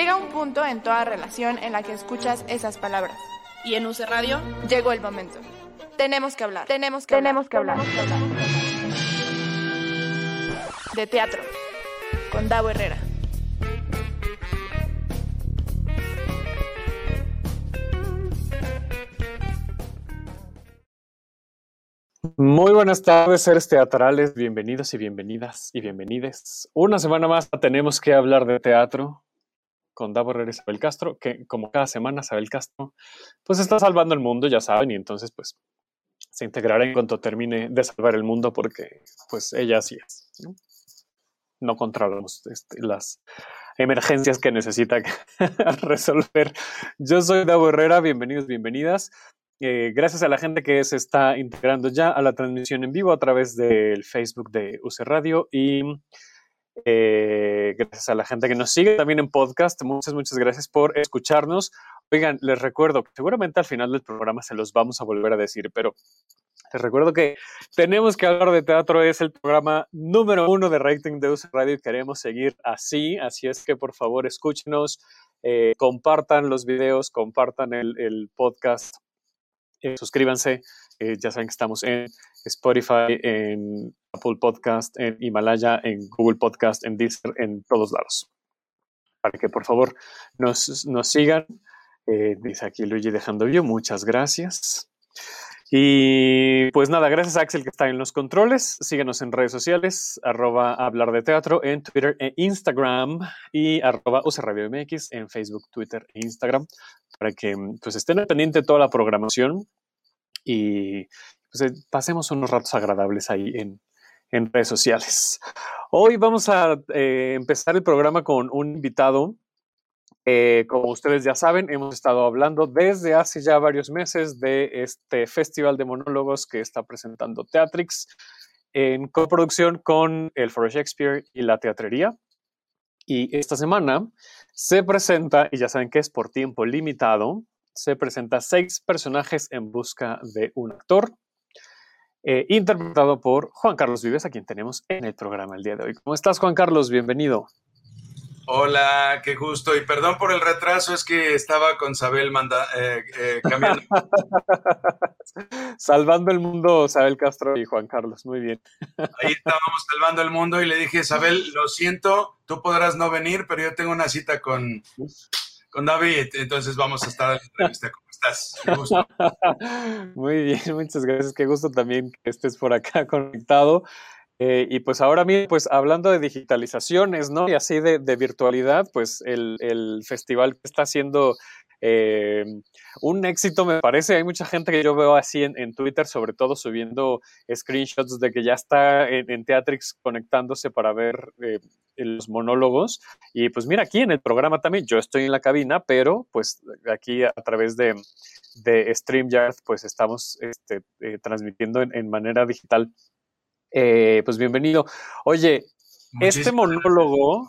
Llega un punto en toda relación en la que escuchas esas palabras. Y en UC Radio llegó el momento. Tenemos que hablar. Tenemos que tenemos hablar. que hablar. De teatro. Con Davo Herrera. Muy buenas tardes, seres teatrales, bienvenidos y bienvenidas y bienvenides. Una semana más tenemos que hablar de teatro con Davo Herrera y Isabel Castro, que como cada semana Isabel Castro pues está salvando el mundo, ya saben, y entonces pues se integrará en cuanto termine de salvar el mundo porque pues ella así es. No, no controlamos este, las emergencias que necesita resolver. Yo soy Davo Herrera, bienvenidos, bienvenidas. Eh, gracias a la gente que se está integrando ya a la transmisión en vivo a través del Facebook de UC Radio y eh, gracias a la gente que nos sigue también en podcast. Muchas, muchas gracias por escucharnos. Oigan, les recuerdo, seguramente al final del programa se los vamos a volver a decir, pero les recuerdo que tenemos que hablar de teatro, es el programa número uno de rating de UC Radio y queremos seguir así, así es que por favor escúchenos, eh, compartan los videos, compartan el, el podcast eh, suscríbanse. Eh, ya saben que estamos en Spotify, en Apple Podcast, en Himalaya, en Google Podcast, en Deezer, en todos lados. Para que por favor nos, nos sigan. Eh, dice aquí Luigi dejando yo. Muchas gracias. Y pues nada, gracias a Axel que está en los controles. Síguenos en redes sociales, arroba hablar de teatro en Twitter e Instagram y arroba MX en Facebook, Twitter e Instagram para que pues estén al pendiente toda la programación y pues, pasemos unos ratos agradables ahí en, en redes sociales. Hoy vamos a eh, empezar el programa con un invitado eh, como ustedes ya saben, hemos estado hablando desde hace ya varios meses de este festival de monólogos que está presentando Teatrix en coproducción con el Foro Shakespeare y la Teatrería. Y esta semana se presenta, y ya saben que es por tiempo limitado, se presenta seis personajes en busca de un actor, eh, interpretado por Juan Carlos Vives, a quien tenemos en el programa el día de hoy. ¿Cómo estás, Juan Carlos? Bienvenido. Hola, qué gusto. Y perdón por el retraso, es que estaba con Sabel manda, eh, eh, cambiando. Salvando el mundo, Sabel Castro y Juan Carlos. Muy bien. Ahí estábamos salvando el mundo y le dije, Sabel, lo siento, tú podrás no venir, pero yo tengo una cita con, con David, entonces vamos a estar en la entrevista. ¿Cómo estás? Gusto. Muy bien, muchas gracias. Qué gusto también que estés por acá conectado. Eh, y pues ahora mismo, pues hablando de digitalizaciones, ¿no? Y así de, de virtualidad, pues el, el, festival que está haciendo eh, un éxito, me parece. Hay mucha gente que yo veo así en, en Twitter, sobre todo subiendo screenshots de que ya está en, en Teatrix conectándose para ver eh, los monólogos. Y pues mira, aquí en el programa también, yo estoy en la cabina, pero pues aquí a, través de, de StreamYard, pues estamos este, eh, transmitiendo en, en manera digital pues bienvenido. Oye, Muchísimas este monólogo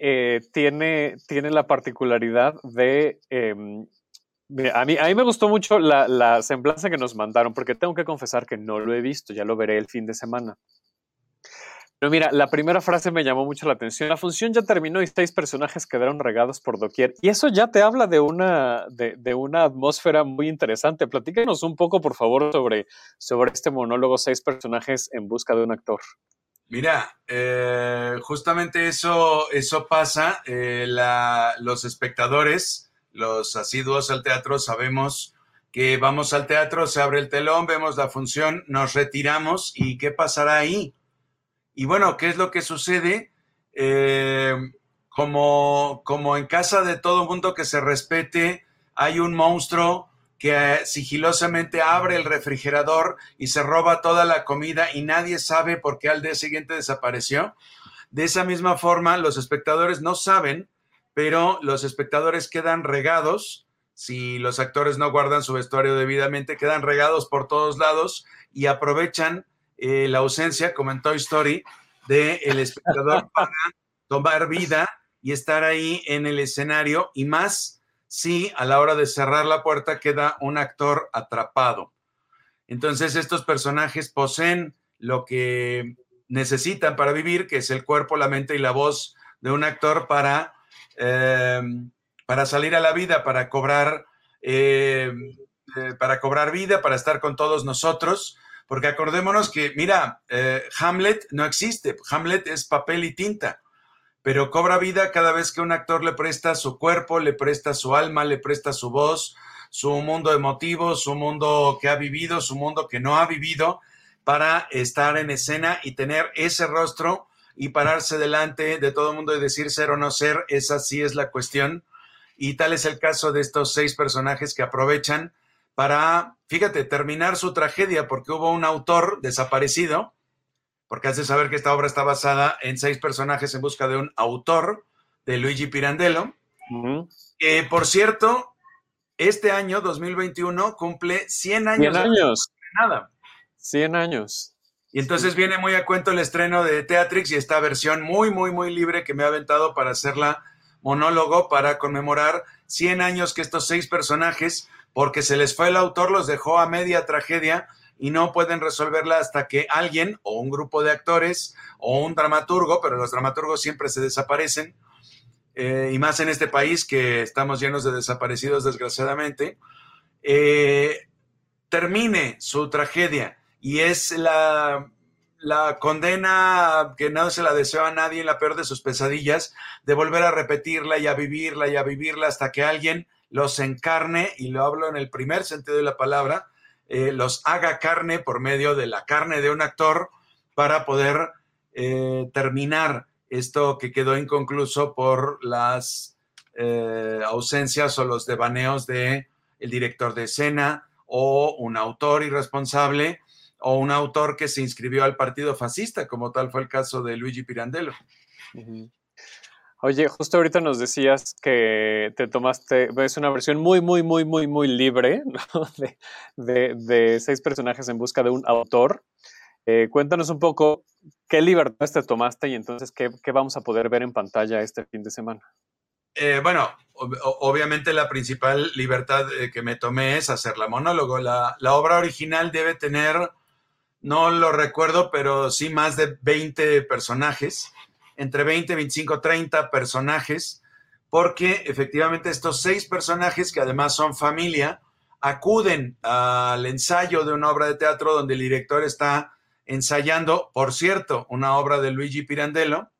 eh, tiene, tiene la particularidad de... Eh, a, mí, a mí me gustó mucho la, la, semblanza que nos mandaron, porque tengo que confesar que no lo he visto, ya lo veré el fin de semana. Pero mira, la primera frase me llamó mucho la atención. La función ya terminó y seis personajes quedaron regados por doquier. Y eso ya te habla de una, de una atmósfera muy interesante. Platícanos un poco, por favor, sobre, sobre este monólogo, seis personajes en busca de un actor. Mira, eh, justamente eso, eso pasa. Eh, la, los espectadores, los asiduos al teatro, sabemos que vamos al teatro, se abre el telón, vemos la función, nos retiramos y ¿qué pasará ahí? Y bueno, ¿qué es lo que sucede? Eh, como, como en casa de todo mundo que se respete, hay un monstruo que eh, sigilosamente abre el refrigerador y se roba toda la comida y nadie sabe por qué al día siguiente desapareció. De esa misma forma, los espectadores no saben, pero los espectadores quedan regados. Si los actores no guardan su vestuario debidamente, quedan regados por todos lados y aprovechan eh, la ausencia, como en Toy Story, del el espectador para tomar vida y estar ahí en el escenario y más si a la hora de cerrar la puerta queda un actor atrapado. Entonces estos personajes poseen lo que necesitan para vivir, que es el cuerpo, la mente y la voz de un actor para em, para salir a la vida, para cobrar, em, eh, para cobrar vida, para estar con todos nosotros. Porque acordémonos que, mira, eh, Hamlet no existe, Hamlet es papel y tinta, pero cobra vida cada vez que un actor le presta su cuerpo, le presta su alma, le presta su voz, su mundo emotivo, su mundo que ha vivido, su mundo que no ha vivido, para estar en escena y tener ese rostro y pararse delante de todo el mundo y decir ser o no ser, esa sí es la cuestión. Y tal es el caso de estos seis personajes que aprovechan para, fíjate, terminar su tragedia, porque hubo un autor desaparecido, porque hace saber que esta obra está basada en seis personajes en busca de un autor, de Luigi Pirandello, que por cierto, este año, 2021, cumple 100 años. 100 años. nada. 100 años. Y entonces viene muy a cuento el estreno de Teatrix y esta versión muy, muy, muy libre que me ha aventado para hacerla monólogo para conmemorar 100 años que estos seis personajes porque se les fue el autor, los dejó a media tragedia y no pueden resolverla hasta que alguien o un grupo de actores o un dramaturgo, pero los dramaturgos siempre se desaparecen, eh, y más en este país que estamos llenos de desaparecidos desgraciadamente, eh, termine su tragedia y es la, la condena que no se la desea a nadie la peor de sus pesadillas, de volver a repetirla y a vivirla y a vivirla hasta que alguien los encarne, y lo hablo en el primer sentido de la palabra, eh, los haga carne por medio de la carne de un actor para poder eh, terminar esto que quedó inconcluso por las eh, ausencias o los devaneos de el director de escena o un autor irresponsable o un autor que se inscribió al partido fascista, como tal fue el caso de Luigi Pirandello. Oye, justo ahorita nos decías que te tomaste, es una versión muy, muy, muy, muy, muy libre de, seis personajes en busca de un autor. Eh, cuéntanos un poco qué libertades te tomaste y entonces qué, vamos a poder ver en pantalla este fin de semana. Eh, bueno, obviamente la principal libertad eh, que me tomé es hacer la monólogo. La, la, obra original debe tener, no lo recuerdo, pero sí más de 20 personajes entre 20, 25, 30 personajes, porque efectivamente estos seis personajes, que además son familia, acuden al ensayo de una obra de teatro donde el director está ensayando, por cierto, una obra de Luigi Pirandello,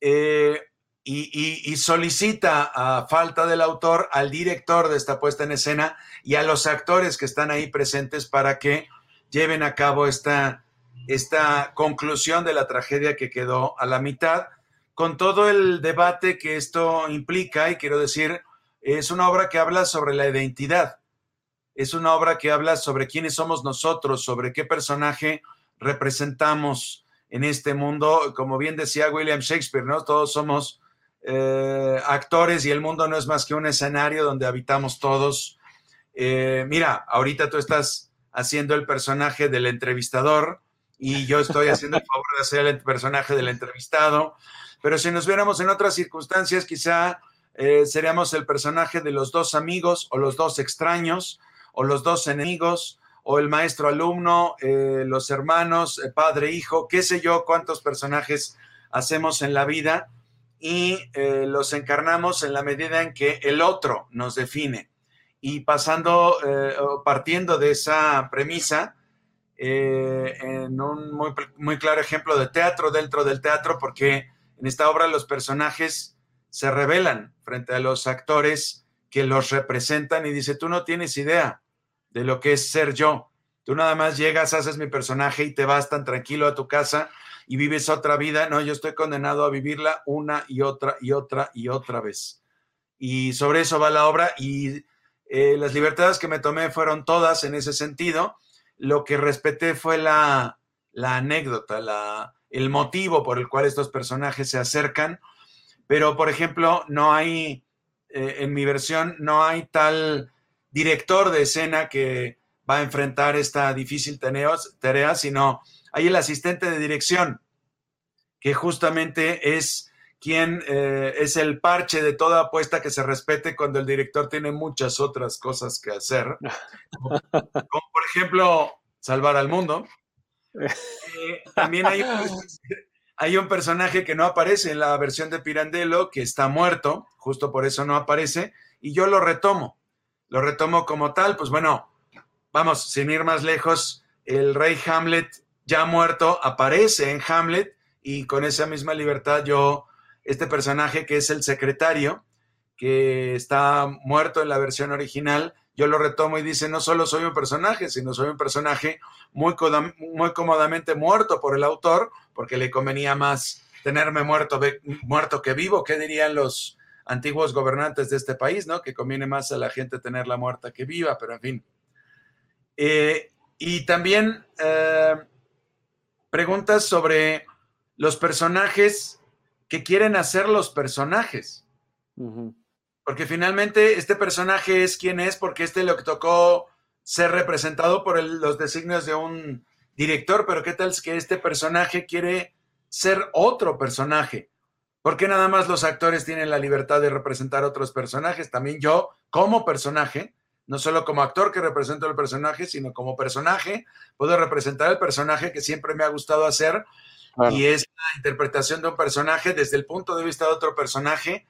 eh, y, solicita a falta del autor al director de esta puesta en escena y a los actores que están ahí presentes para que lleven a cabo esta, esta conclusión de la tragedia que quedó a la mitad, con todo el debate que esto implica, y quiero decir, es una obra que habla sobre la identidad, es una obra que habla sobre quiénes somos nosotros, sobre qué personaje representamos en este mundo, como bien decía William Shakespeare, ¿no? Todos somos eh, actores y el mundo no es más que un escenario donde habitamos todos. Eh, mira, ahorita tú estás haciendo el personaje del entrevistador, y yo estoy haciendo el favor de hacer el personaje del entrevistado. Pero si nos viéramos en otras circunstancias, quizá eh, seríamos el personaje de los dos amigos o los dos extraños o los dos enemigos o el maestro alumno, eh, los hermanos, eh, padre, hijo, qué sé yo, cuántos personajes hacemos en la vida y los encarnamos en la medida en que el otro nos define. Y pasando, partiendo de esa premisa, eh, en un muy, claro ejemplo de teatro dentro del teatro, porque en esta obra los personajes se revelan frente a los actores que los representan y dice, tú no tienes idea de lo que es ser yo. Tú nada más llegas, haces mi personaje y te vas tan tranquilo a tu casa y vives otra vida. No, yo estoy condenado a vivirla una y otra y otra y otra vez. Y sobre eso va la obra y eh, las libertades que me tomé fueron todas en ese sentido lo que respeté fue la, anécdota, la, el motivo por el cual estos personajes se acercan, pero por ejemplo, no hay, eh, en mi versión, no hay tal director de escena que va a enfrentar esta difícil tarea, sino hay el asistente de dirección, que justamente es quien eh, es el parche de toda apuesta que se respete cuando el director tiene muchas otras cosas que hacer. Como, por ejemplo, salvar al mundo. Eh, también hay, hay un personaje que no aparece en la versión de Pirandello, que está muerto, justo por eso no aparece, y yo lo retomo. Lo retomo como tal, pues bueno, vamos, sin ir más lejos, el rey Hamlet ya muerto aparece en Hamlet y con esa misma libertad yo, este personaje que es el secretario, que está muerto en la versión original, yo lo retomo y dice, no solo soy un personaje, sino soy un personaje muy, muy cómodamente muerto por el autor, porque le convenía más tenerme muerto, muerto que vivo. ¿Qué dirían los antiguos gobernantes de este país, no? Que conviene más a la gente tenerla muerta que viva, pero en fin. Eh, y también eh, preguntas sobre los personajes que quieren hacer los personajes. Porque finalmente este personaje es quien es, porque este lo que tocó ser representado por los designios de un director, pero ¿qué tal es que este personaje quiere ser otro personaje? Porque nada más los actores tienen la libertad de representar otros personajes? También yo, como personaje, no solo como actor que represento el personaje, sino como personaje, puedo representar el personaje que siempre me ha gustado hacer, y es la interpretación de un personaje desde el punto de vista de otro personaje,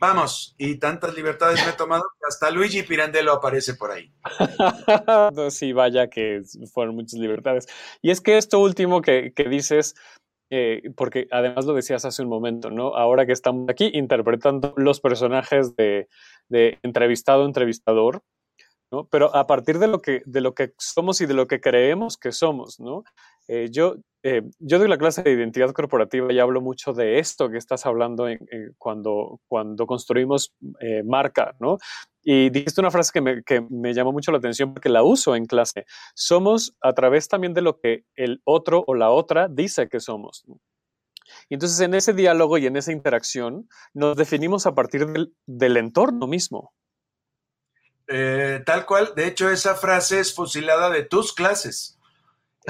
Vamos, y tantas libertades me he tomado que hasta Luigi Pirandello aparece por ahí. sí, vaya que fueron muchas libertades. Y es que esto último que, dices, eh, porque además lo decías hace un momento, ¿no? Ahora que estamos aquí interpretando los personajes de, de entrevistado-entrevistador, ¿no? Pero a partir de lo, que, de lo que somos y de lo que creemos que somos, ¿no? Eh, yo, eh, yo doy la clase de identidad corporativa y hablo mucho de esto que estás hablando cuando, cuando construimos eh, marca, ¿no? Y dijiste una frase que me, que me, llamó mucho la atención porque la uso en clase. Somos a través también de lo que el otro o la otra dice que somos. Y entonces en ese diálogo y en esa interacción nos definimos a partir del, del entorno mismo. tal cual, de hecho esa frase es fusilada de tus clases.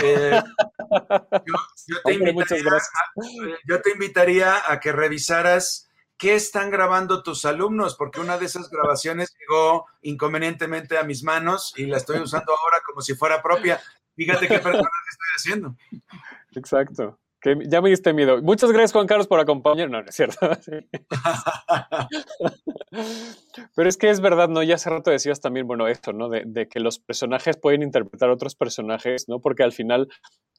Eh, yo, te invitaría a, que revisaras qué están grabando tus alumnos, porque una de esas grabaciones llegó inconvenientemente a mis manos y la estoy usando ahora como si fuera propia. Fíjate qué personaje estoy haciendo. Exacto. Que ya me diste miedo. Muchas gracias, Juan Carlos, por acompañarnos. No, no es cierto. Pero es que es verdad, ¿no? Ya hace rato decías también, bueno, esto, ¿no? De, que los personajes pueden interpretar a otros personajes, ¿no? Porque al final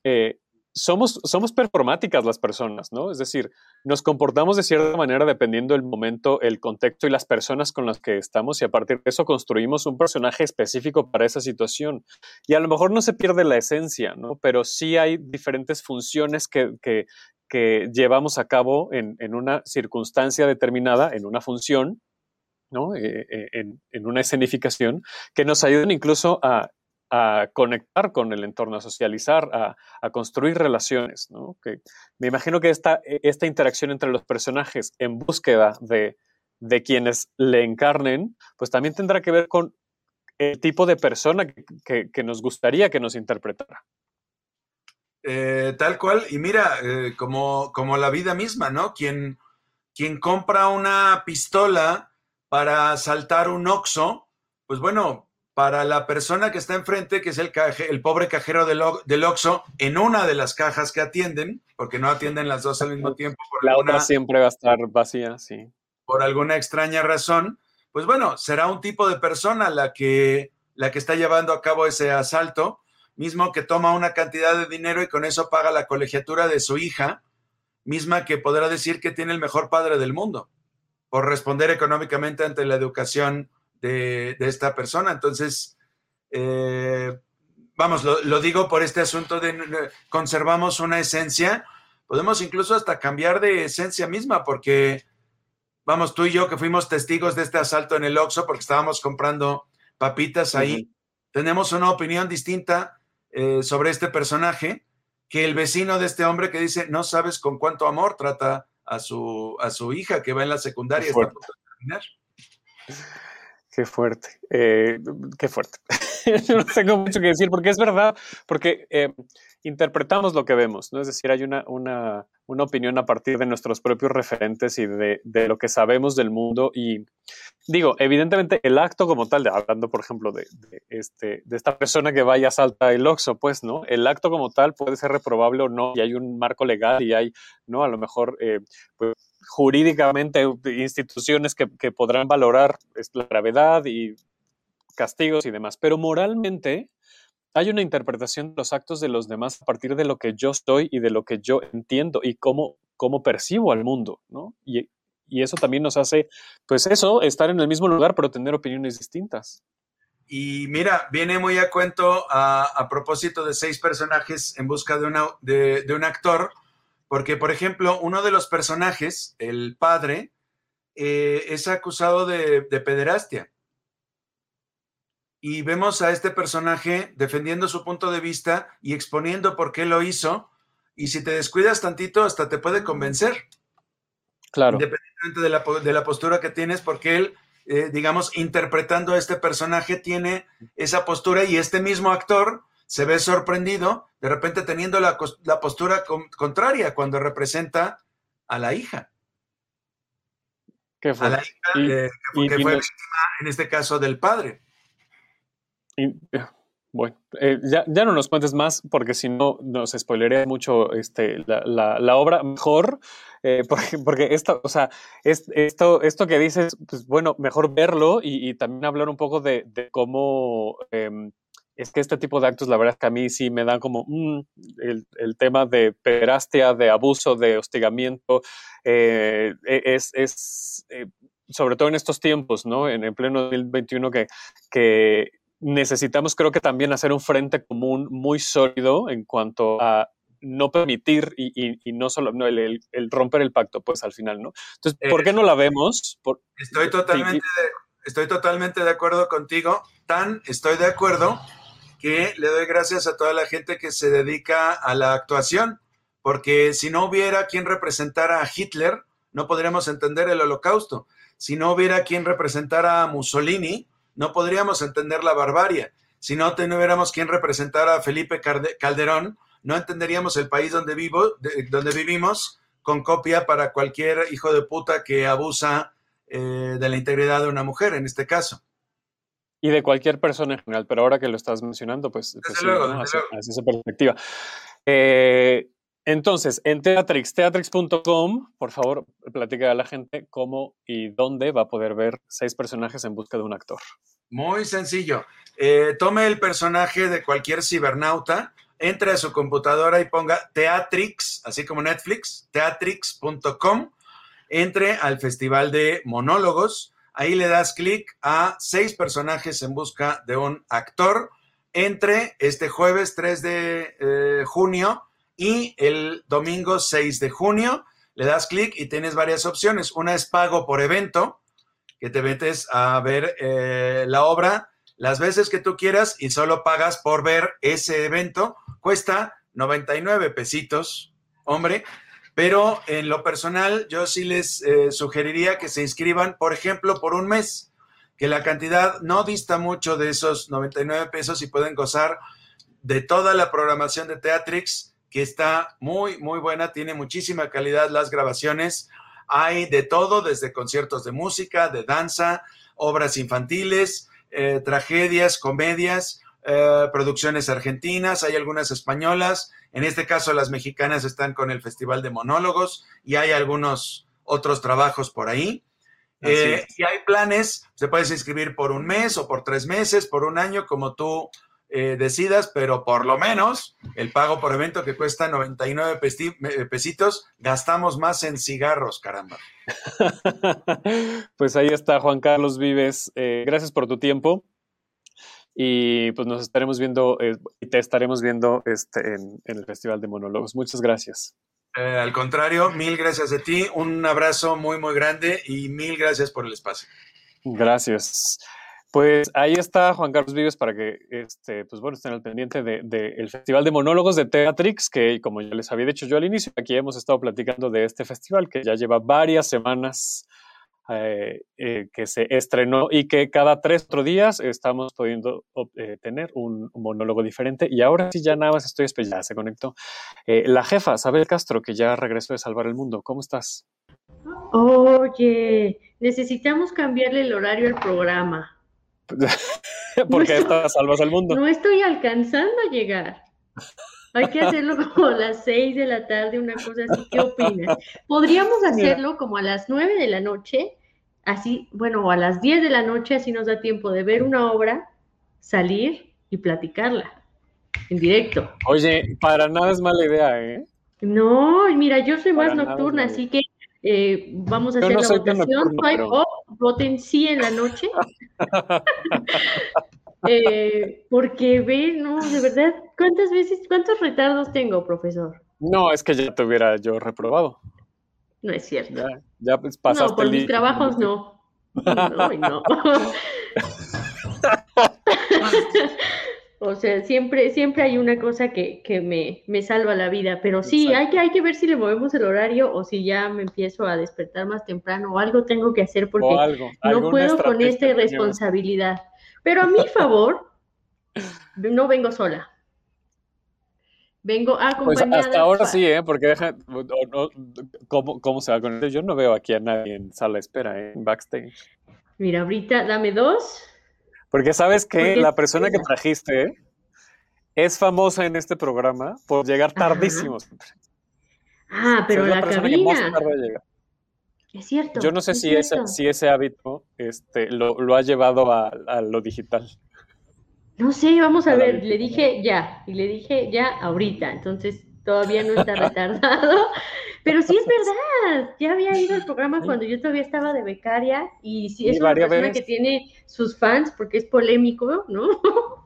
eh, somos, somos performáticas las personas, ¿no? Es decir, nos comportamos de cierta manera dependiendo del momento, el contexto y las personas con las que estamos y a partir de eso construimos un personaje específico para esa situación. Y a lo mejor no se pierde la esencia, ¿no? Pero sí hay diferentes funciones que, que, llevamos a cabo en, en, una circunstancia determinada, en una función, ¿no? Eh, eh, en, en, una escenificación, que nos ayudan incluso a a conectar con el entorno, a socializar, a, construir relaciones. ¿no? Que me imagino que esta, e, esta interacción entre los personajes en búsqueda de, de quienes le encarnen, pues también tendrá que ver con el tipo de persona que, que, nos gustaría que nos interpretara. Eh, tal cual, y mira, como, como la vida misma, ¿no? Quien, quien compra una pistola para saltar un oxo, pues bueno, para la persona que está enfrente, que es el, el pobre cajero del, del Oxxo, en una de las cajas que atienden, porque no atienden las dos al mismo tiempo. la otra siempre va a estar vacía, sí. Por alguna extraña razón, pues bueno, será un tipo de persona la que, la que está llevando a cabo ese asalto, mismo que toma una cantidad de dinero y con eso paga la colegiatura de su hija, misma que podrá decir que tiene el mejor padre del mundo, por responder económicamente ante la educación de, esta persona. Entonces, eh, vamos, lo, digo por este asunto de conservamos una esencia, podemos incluso hasta cambiar de esencia misma, porque, vamos, tú y yo que fuimos testigos de este asalto en el Oxxo, porque estábamos comprando papitas ahí, tenemos una opinión distinta eh, sobre este personaje que el vecino de este hombre que dice, no sabes con cuánto amor trata a su, a su hija que va en la secundaria. Está terminar. Qué fuerte, eh, qué fuerte. no tengo mucho que decir porque es verdad, porque eh, interpretamos lo que vemos, ¿no? Es decir, hay una, una, una opinión a partir de nuestros propios referentes y de, de, lo que sabemos del mundo. Y digo, evidentemente el acto como tal, hablando por ejemplo de, de, este, de esta persona que vaya a salta el Oxxo, pues, ¿no? El acto como tal puede ser reprobable o no, y hay un marco legal y hay, ¿no? A lo mejor, eh, pues, jurídicamente instituciones que, que podrán valorar la gravedad y castigos y demás, pero moralmente hay una interpretación de los actos de los demás a partir de lo que yo estoy y de lo que yo entiendo y cómo, cómo percibo al mundo, ¿no? Y, eso también nos hace, pues eso, estar en el mismo lugar, pero tener opiniones distintas. Y mira, viene muy a cuento a, a propósito de seis personajes en busca de, de, un actor, porque, por ejemplo, uno de los personajes, el padre, eh, es acusado de, de pederastia y vemos a este personaje defendiendo su punto de vista y exponiendo por qué lo hizo. Y si te descuidas tantito, hasta te puede convencer. Claro. Independientemente de la, de la postura que tienes, porque él, eh, digamos, interpretando a este personaje, tiene esa postura y este mismo actor se ve sorprendido, de repente teniendo la, la postura con, contraria cuando representa a la hija. ¿Qué fue? A la hija y, que, y, que fue víctima, en este caso, del padre. Y, bueno, eh, ya, ya, no nos cuentes más porque si no nos spoilería mucho este, la, la, obra mejor, eh, porque, porque esto, o sea, es, esto, esto que dices, pues bueno, mejor verlo y, también hablar un poco de, cómo eh, es que este tipo de actos, la verdad es que a mí sí me dan como mm, el, el, tema de pederastia, de abuso, de hostigamiento, eh, es, es sobre todo en estos tiempos, ¿no? En el pleno 2021 que, que necesitamos creo que también hacer un frente común muy sólido en cuanto a no permitir y, y, y no solo no, el, el, el, romper el pacto, pues al final, ¿no? Entonces, ¿por qué no la vemos? Por, estoy, totalmente de, estoy totalmente de acuerdo contigo. Tan estoy de acuerdo que le doy gracias a toda la gente que se dedica a la actuación, porque si no hubiera quien representara a Hitler, no podríamos entender el holocausto. Si no hubiera quien representara a Mussolini, no podríamos entender la barbarie. Si no tuviéramos quien representara a Felipe Calderón, no entenderíamos el país donde, vivo, de, donde vivimos con copia para cualquier hijo de puta que abusa eh, de la integridad de una mujer, en este caso. Y de cualquier persona en general, pero ahora que lo estás mencionando, pues, pues sí, luego, ¿no? hacia, hacia, esa perspectiva. Eh, entonces, en Teatrix, teatrix.com, por favor, platica a la gente cómo y dónde va a poder ver seis personajes en busca de un actor. Muy sencillo. Eh, tome el personaje de cualquier cibernauta, entre a su computadora y ponga Teatrix, así como Netflix, teatrix.com, entre al Festival de Monólogos, ahí le das clic a seis personajes en busca de un actor, entre este jueves 3 de eh, junio y el domingo 6 de junio le das clic y tienes varias opciones. Una es pago por evento, que te metes a ver eh, la obra las veces que tú quieras y solo pagas por ver ese evento. Cuesta 99 pesitos, hombre, pero en lo personal yo sí les eh, sugeriría que se inscriban, por ejemplo, por un mes, que la cantidad no dista mucho de esos 99 pesos y pueden gozar de toda la programación de Teatrix que está muy, muy buena, tiene muchísima calidad las grabaciones. Hay de todo, desde conciertos de música, de danza, obras infantiles, eh, tragedias, comedias, eh, producciones argentinas, hay algunas españolas. En este caso, las mexicanas están con el Festival de Monólogos y hay algunos otros trabajos por ahí. Eh, y hay planes, se puedes inscribir por un mes o por tres meses, por un año, como tú eh, decidas, pero por lo menos el pago por evento que cuesta 99 pesitos, gastamos más en cigarros, caramba. pues ahí está Juan Carlos Vives. Eh, gracias por tu tiempo. Y pues nos estaremos viendo eh, y te estaremos viendo este, en, en, el Festival de Monólogos. Muchas gracias. Al contrario, mil gracias a ti. Un abrazo muy, muy grande y mil gracias por el espacio. Gracias. Pues ahí está Juan Carlos Vives para que este, pues bueno, estén al pendiente del de, de Festival de Monólogos de Teatrix, que como ya les había dicho yo al inicio, aquí hemos estado platicando de este festival que ya lleva varias semanas eh, eh, que se estrenó y que cada tres otros días estamos pudiendo eh, tener un, monólogo diferente. Y ahora sí, ya nada más estoy ya se conectó. la jefa, Sabel Castro, que ya regresó de Salvar el Mundo, ¿cómo estás? Oye, necesitamos cambiarle el horario al programa. Porque estás salvas al mundo. No estoy alcanzando a llegar. Hay que hacerlo como a las seis de la tarde, una cosa así. ¿Qué opinas? Podríamos hacerlo como a las nueve de la noche, así, bueno, a las diez de la noche, así nos da tiempo de ver una obra, salir y platicarla en directo. Oye, para nada es mala idea, ¿eh? No, mira, yo soy más nocturna, así que eh, vamos a hacer la votación. Voten sí en la noche. Eh, porque ve, no, de verdad, ¿cuántas veces, cuántos retardos tengo, profesor? No, es que ya te hubiera yo reprobado. No es cierto. Ya, ya pues, pasaste No, por mis trabajos no. No, no. O sea, siempre, siempre hay una cosa que, que me, me, salva la vida, pero sí, hay que, hay que ver si le movemos el horario o si ya me empiezo a despertar más temprano o algo tengo que hacer porque no puedo con esta irresponsabilidad. Pero a mi favor, no vengo sola. Vengo pues, acompañada. Pues hasta ahora sí, ¿eh? Porque deja, ¿cómo, ¿cómo, se va con esto? Yo no veo aquí a nadie en sala de espera, ¿eh? en backstage. Mira, ahorita dame dos. Porque sabes que la persona que trajiste es famosa en este programa por llegar tardísimo Ah, pero la, cabina. Es cierto. Yo no sé si, ese, si ese hábito este, lo, ha llevado a, lo digital. No sé, vamos a, ver. Le dije ya, y le dije ya ahorita. Entonces todavía no está retardado. Pero sí es verdad, ya había ido al programa cuando yo todavía estaba de becaria y sí es una persona que tiene sus fans porque es polémico, ¿no?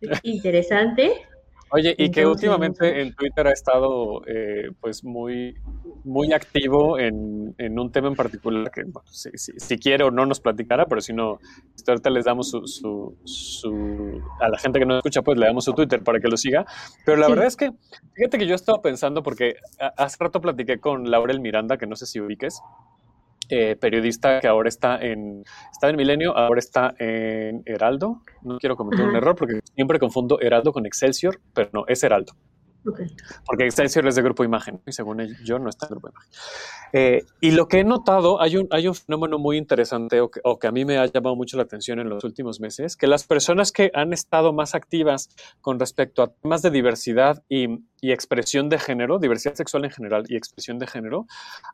Interesante. Oye, y que últimamente en Twitter ha estado eh, pues muy, muy activo en, un tema en particular que si, quiere o no nos platicará, pero si no, este, ahorita les damos su, su, a la gente que no escucha, pues le damos su Twitter para que lo siga. Pero la verdad es que, fíjate que yo estaba pensando, porque hace rato platiqué con Laurel Miranda, que no sé si ubiques, eh, periodista que ahora está en, está en Milenio, ahora está en Heraldo. No quiero cometer un error porque siempre confundo Heraldo con Excelsior, pero no, es Heraldo. Porque Excelsior es de Grupo Imagen y según yo no está en Grupo Imagen. Eh, y lo que he notado, hay un, hay un fenómeno muy interesante o que, o que, a mí me ha llamado mucho la atención en los últimos meses, que las personas que han estado más activas con respecto a temas de diversidad y, y expresión de género, diversidad sexual en general y expresión de género,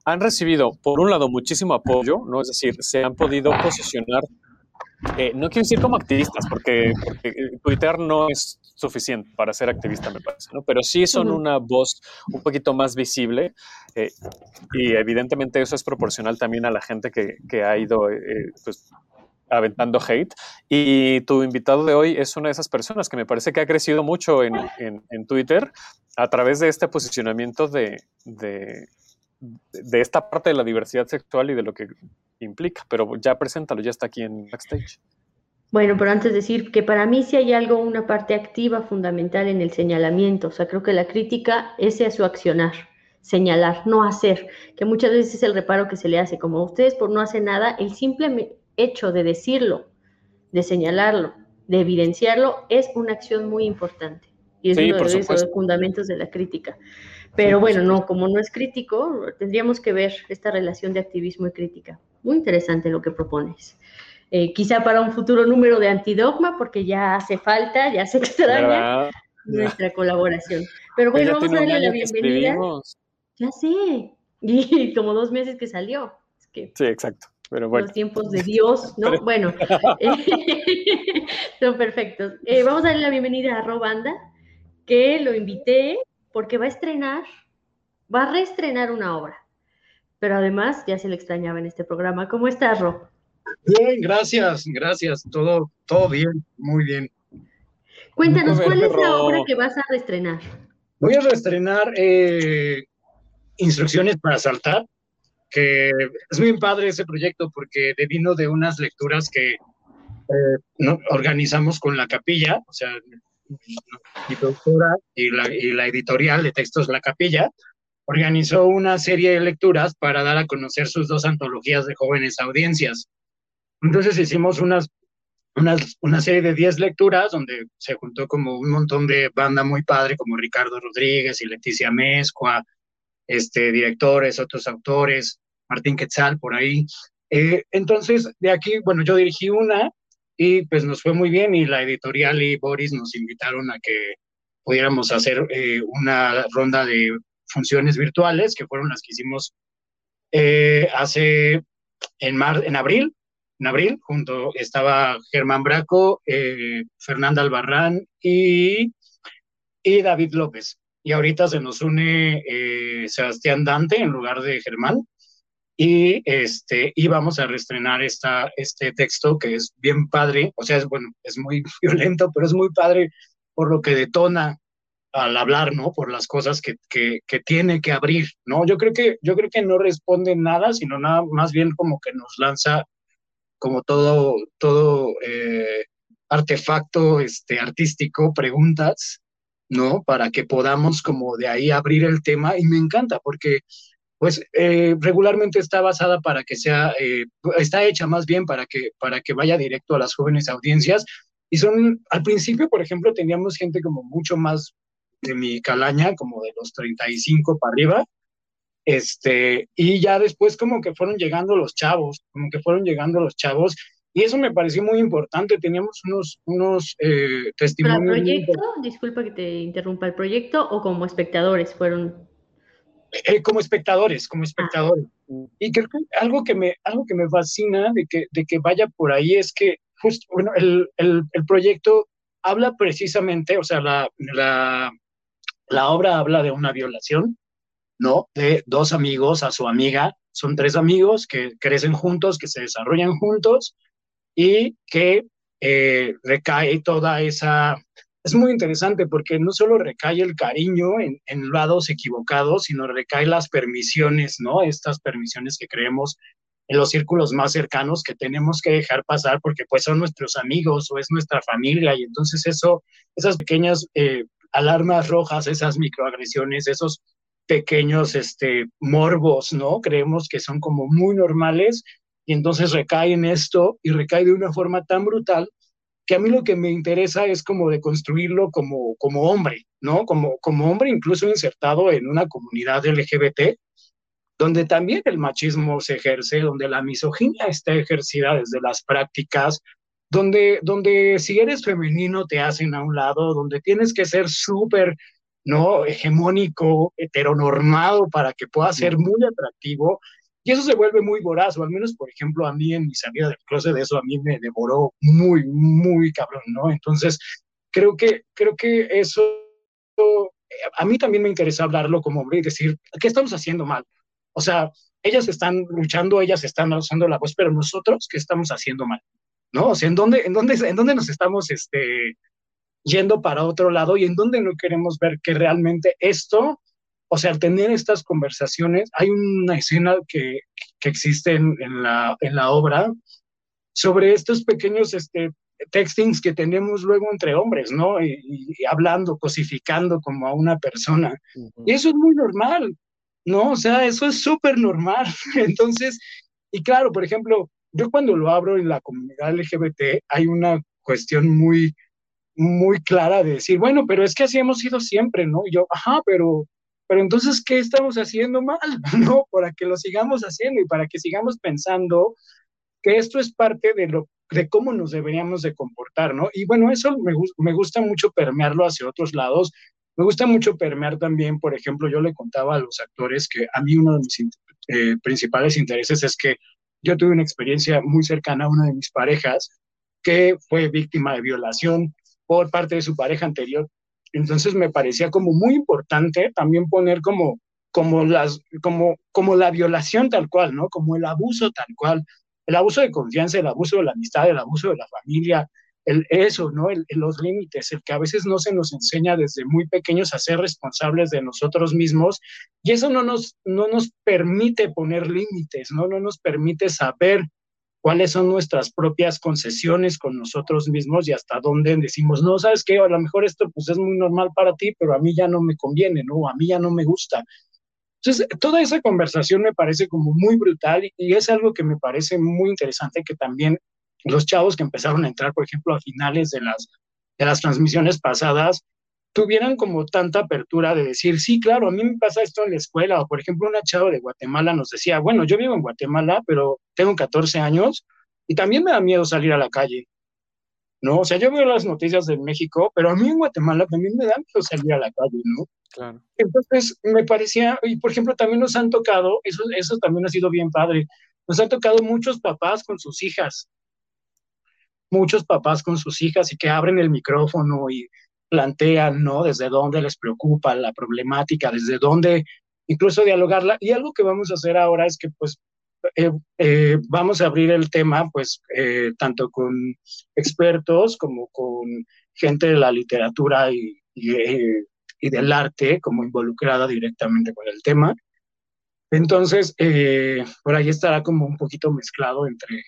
han recibido, por un lado, muchísimo apoyo, ¿no? Es decir, se han podido posicionar eh, no quiero decir como activistas, porque, Twitter no es suficiente para ser activista, me parece, ¿no? pero sí son una voz un poquito más visible eh, y evidentemente eso es proporcional también a la gente que, ha ido eh, pues, aventando hate. Y tu invitado de hoy es una de esas personas que me parece que ha crecido mucho en, Twitter a través de este posicionamiento de, de esta parte de la diversidad sexual y de lo que implica, pero ya preséntalo, ya está aquí en backstage. Bueno, pero antes de decir que para mí sí hay algo, una parte activa fundamental en el señalamiento, o sea, creo que la crítica es a su accionar, señalar, no hacer, que muchas veces es el reparo que se le hace, como ustedes por no hacer nada, el simple hecho de decirlo, de señalarlo, de evidenciarlo, es una acción muy importante. Y es uno de los fundamentos de la crítica. Pero bueno, no, como no es crítico, tendríamos que ver esta relación de activismo y crítica. Muy interesante lo que propones. Eh, quizá para un futuro número de antidogma, porque ya hace falta, ya se extraña nuestra colaboración. Pero bueno, vamos a darle la bienvenida. Ya sé, y como dos meses que salió. sí, exacto. Pero bueno. Los tiempos de Dios, ¿no? Bueno, son perfectos. Eh, vamos a darle la bienvenida a Robanda, que lo invité porque va a estrenar, va a reestrenar una obra. Pero además ya se le extrañaba en este programa. ¿Cómo estás, Ro? Bien, gracias, gracias. Todo, todo bien, muy bien. Cuéntanos, ¿cuál es la obra que vas a reestrenar? Voy a reestrenar eh, Instrucciones para saltar, que es muy padre ese proyecto porque vino de unas lecturas que eh, organizamos con la capilla, o sea, mi productora y la, editorial de textos La Capilla, organizó una serie de lecturas para dar a conocer sus dos antologías de jóvenes audiencias. Entonces hicimos unas, unas, una serie de 10 lecturas donde se juntó como un montón de banda muy padre, como Ricardo Rodríguez y Leticia Mezcua, este, directores, otros autores, Martín Quetzal por ahí. Eh, entonces, de aquí, bueno, yo dirigí una y pues nos fue muy bien y la editorial y Boris nos invitaron a que pudiéramos hacer eh, una ronda de funciones virtuales, que fueron las que hicimos eh, hace en, mar, en abril. En abril, junto estaba Germán Braco, Fernanda Albarrán y, y David López. Y ahorita se nos une Sebastián Dante en lugar de Germán y este íbamos a reestrenar esta, este texto que es bien padre, o sea, es bueno, es muy violento, pero es muy padre por lo que detona al hablar, ¿no? Por las cosas que, que, que, tiene que abrir, ¿no? Yo creo que, yo creo que no responde nada, sino nada más bien como que nos lanza como todo, todo eh, artefacto este, artístico, preguntas, ¿no? Para que podamos como de ahí abrir el tema y me encanta porque pues eh, regularmente está basada para que sea, eh, está hecha más bien para que, para que vaya directo a las jóvenes audiencias. Y son, al principio, por ejemplo, teníamos gente como mucho más de mi calaña, como de los 35 para arriba, este, y ya después como que fueron llegando los chavos, como que fueron llegando los chavos, y eso me pareció muy importante, teníamos unos, unos eh, testimonios. ¿El proyecto? Disculpa que te interrumpa, ¿el proyecto o como espectadores fueron eh, como espectadores, como espectadores. Y creo que algo que me, algo que me fascina de que, de que vaya por ahí es que justo, bueno, el, el, el proyecto habla precisamente, o sea, la, la, la obra habla de una violación, ¿no? De dos amigos a su amiga, son tres amigos que crecen juntos, que se desarrollan juntos y que eh, recae toda esa es muy interesante porque no solo recae el cariño en, lados equivocados, sino recae las permisiones, ¿no? Estas permisiones que creemos en los círculos más cercanos que tenemos que dejar pasar porque pues son nuestros amigos o es nuestra familia y entonces eso, esas pequeñas eh, alarmas rojas, esas microagresiones, esos pequeños este, morbos, ¿no? Creemos que son como muy normales y entonces recae en esto y recae de una forma tan brutal que a mí lo que me interesa es como de construirlo como, como hombre, ¿no? Como, como hombre incluso insertado en una comunidad LGBT, donde también el machismo se ejerce, donde la misoginia está ejercida desde las prácticas, donde, donde si eres femenino te hacen a un lado, donde tienes que ser súper, ¿no? Hegemónico, heteronormado para que pueda ser muy atractivo y eso se vuelve muy voraz, o al menos, por ejemplo, a mí en mi salida del closet, eso a mí me devoró muy, muy cabrón, ¿no? Entonces, creo que, creo que eso, a mí también me interesa hablarlo como hombre y decir, ¿qué estamos haciendo mal? O sea, ellas están luchando, ellas están usando la voz, pero nosotros, ¿qué estamos haciendo mal? ¿No? O sea, ¿en dónde, en dónde, en dónde nos estamos este, yendo para otro lado y en dónde no queremos ver que realmente esto o sea, al tener estas conversaciones, hay una escena que, que existe en, en, la, en la obra sobre estos pequeños este, textings que tenemos luego entre hombres, ¿no? Y, y hablando, cosificando como a una persona. Uh -huh. Y eso es muy normal, ¿no? O sea, eso es súper normal. Entonces, y claro, por ejemplo, yo cuando lo abro en la comunidad LGBT, hay una cuestión muy, muy clara de decir, bueno, pero es que así hemos sido siempre, ¿no? Y yo, ajá, pero pero entonces, ¿qué estamos haciendo mal? ¿No? Para que lo sigamos haciendo y para que sigamos pensando que esto es parte de, lo, de cómo nos deberíamos de comportar, ¿no? Y bueno, eso me, me gusta mucho permearlo hacia otros lados. Me gusta mucho permear también, por ejemplo, yo le contaba a los actores que a mí uno de mis eh, principales intereses es que yo tuve una experiencia muy cercana a una de mis parejas que fue víctima de violación por parte de su pareja anterior entonces me parecía como muy importante también poner como, como, las, como, como la violación tal cual, ¿no? Como el abuso tal cual, el abuso de confianza, el abuso de la amistad, el abuso de la familia, el, eso, ¿no? El, los límites, el que a veces no se nos enseña desde muy pequeños a ser responsables de nosotros mismos y eso no nos, no nos permite poner límites, ¿no? No nos permite saber cuáles son nuestras propias concesiones con nosotros mismos y hasta dónde decimos, no, sabes qué, a lo mejor esto pues es muy normal para ti, pero a mí ya no me conviene, ¿no? A mí ya no me gusta. Entonces, toda esa conversación me parece como muy brutal y, es algo que me parece muy interesante que también los chavos que empezaron a entrar, por ejemplo, a finales de las, de las transmisiones pasadas, tuvieran como tanta apertura de decir, sí, claro, a mí me pasa esto en la escuela, o por ejemplo, una chava de Guatemala nos decía, bueno, yo vivo en Guatemala, pero tengo 14 años y también me da miedo salir a la calle. ¿no? O sea, yo veo las noticias de México, pero a mí en Guatemala también me da miedo salir a la calle, ¿no? Claro. Entonces, me parecía, y por ejemplo, también nos han tocado, eso, eso también ha sido bien padre, nos han tocado muchos papás con sus hijas, muchos papás con sus hijas y que abren el micrófono y plantean, ¿no? Desde dónde les preocupa la problemática, desde dónde incluso dialogarla. Y algo que vamos a hacer ahora es que, pues, eh, eh, vamos a abrir el tema, pues, eh, tanto con expertos como con gente de la literatura y, y, del arte, como involucrada directamente con el tema. Entonces, por ahí estará como un poquito mezclado entre,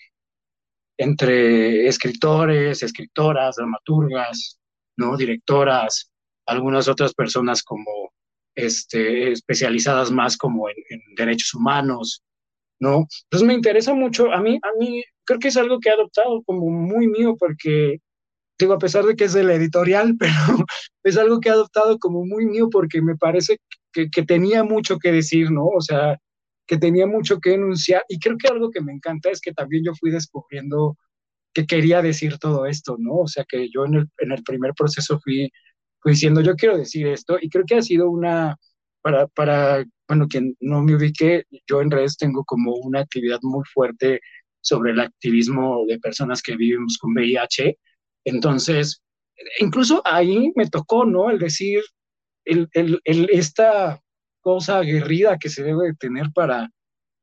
entre escritores, escritoras, dramaturgas, ¿no? directoras, algunas otras personas como este, especializadas más como en, derechos humanos, ¿no? Entonces me interesa mucho, a mí, a mí creo que es algo que he adoptado como muy mío porque, digo, a pesar de que es de la editorial, pero es algo que he adoptado como muy mío porque me parece que, que tenía mucho que decir, ¿no? O sea, que tenía mucho que enunciar y creo que algo que me encanta es que también yo fui descubriendo que quería decir todo esto, ¿no? O sea, que yo en el, en el primer proceso fui, fui diciendo, yo quiero decir esto y creo que ha sido una, para, para bueno, quien no me ubique, yo en redes tengo como una actividad muy fuerte sobre el activismo de personas que vivimos con VIH. Entonces, incluso ahí me tocó, ¿no? El decir, el, el, esta cosa aguerrida que se debe de tener para,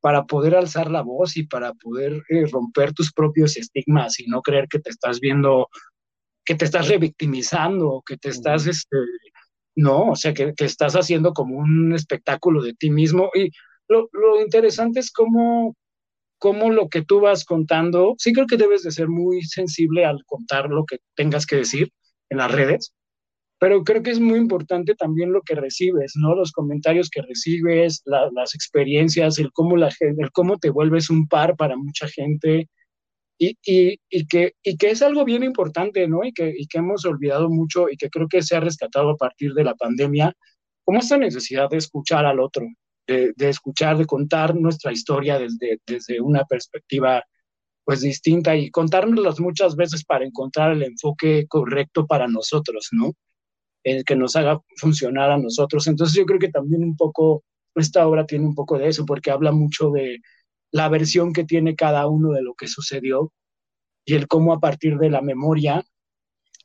para poder alzar la voz y para poder eh, romper tus propios estigmas y no creer que te estás viendo, que te estás revictimizando, que te estás este, no, o sea, que, estás haciendo como un espectáculo de ti mismo. Y lo, interesante es cómo, cómo, lo que tú vas contando, sí creo que debes de ser muy sensible al contar lo que tengas que decir en las redes, pero creo que es muy importante también lo que recibes, ¿no? Los comentarios que recibes, las experiencias, el cómo, la, el cómo te vuelves un par para mucha gente, y, y, y, que, y que es algo bien importante, ¿no? Y que, y que hemos olvidado mucho y que creo que se ha rescatado a partir de la pandemia, como esta necesidad de escuchar al otro, de, de escuchar, de contar nuestra historia desde, desde una perspectiva pues distinta y contárnoslas muchas veces para encontrar el enfoque correcto para nosotros, ¿no? El que nos haga funcionar a nosotros. Entonces yo creo que también un poco, esta obra tiene un poco de eso, porque habla mucho de, la versión que tiene cada uno de lo que sucedió y el cómo a partir de la memoria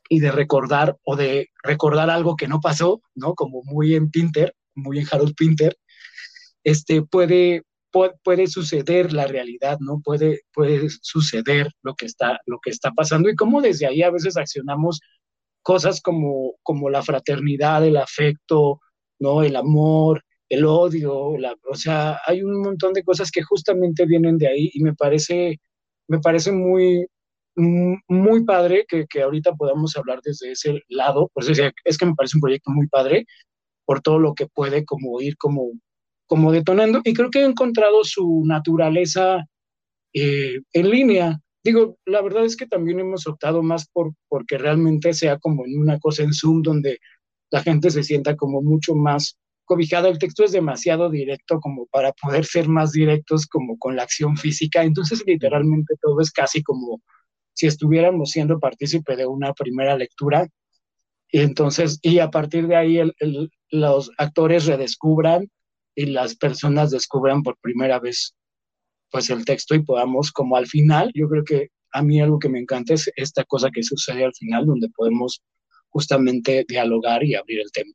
y de recordar o de recordar algo que no pasó, ¿no? Como muy en Pinter, muy en Harold Pinter, este, puede, puede, suceder la realidad, ¿no? Puede, puede suceder lo que, está, lo que está pasando y cómo desde ahí a veces accionamos cosas como, como la fraternidad, el afecto, ¿no? El amor, el odio, la, o sea, hay un montón de cosas que justamente vienen de ahí y me parece, me parece muy, muy padre que, que ahorita podamos hablar desde ese lado, por eso es que me parece un proyecto muy padre por todo lo que puede como ir como, como detonando y creo que he encontrado su naturaleza eh, en línea. Digo, la verdad es que también hemos optado más por porque realmente sea como en una cosa en Zoom donde la gente se sienta como mucho más cobijado, el texto es demasiado directo como para poder ser más directos como con la acción física, entonces literalmente todo es casi como si estuviéramos siendo partícipe de una primera lectura, y entonces, y a partir de ahí los actores redescubran y las personas descubran por primera vez pues el texto y podamos como al final, yo creo que a mí algo que me encanta es esta cosa que sucede al final donde podemos justamente dialogar y abrir el tema.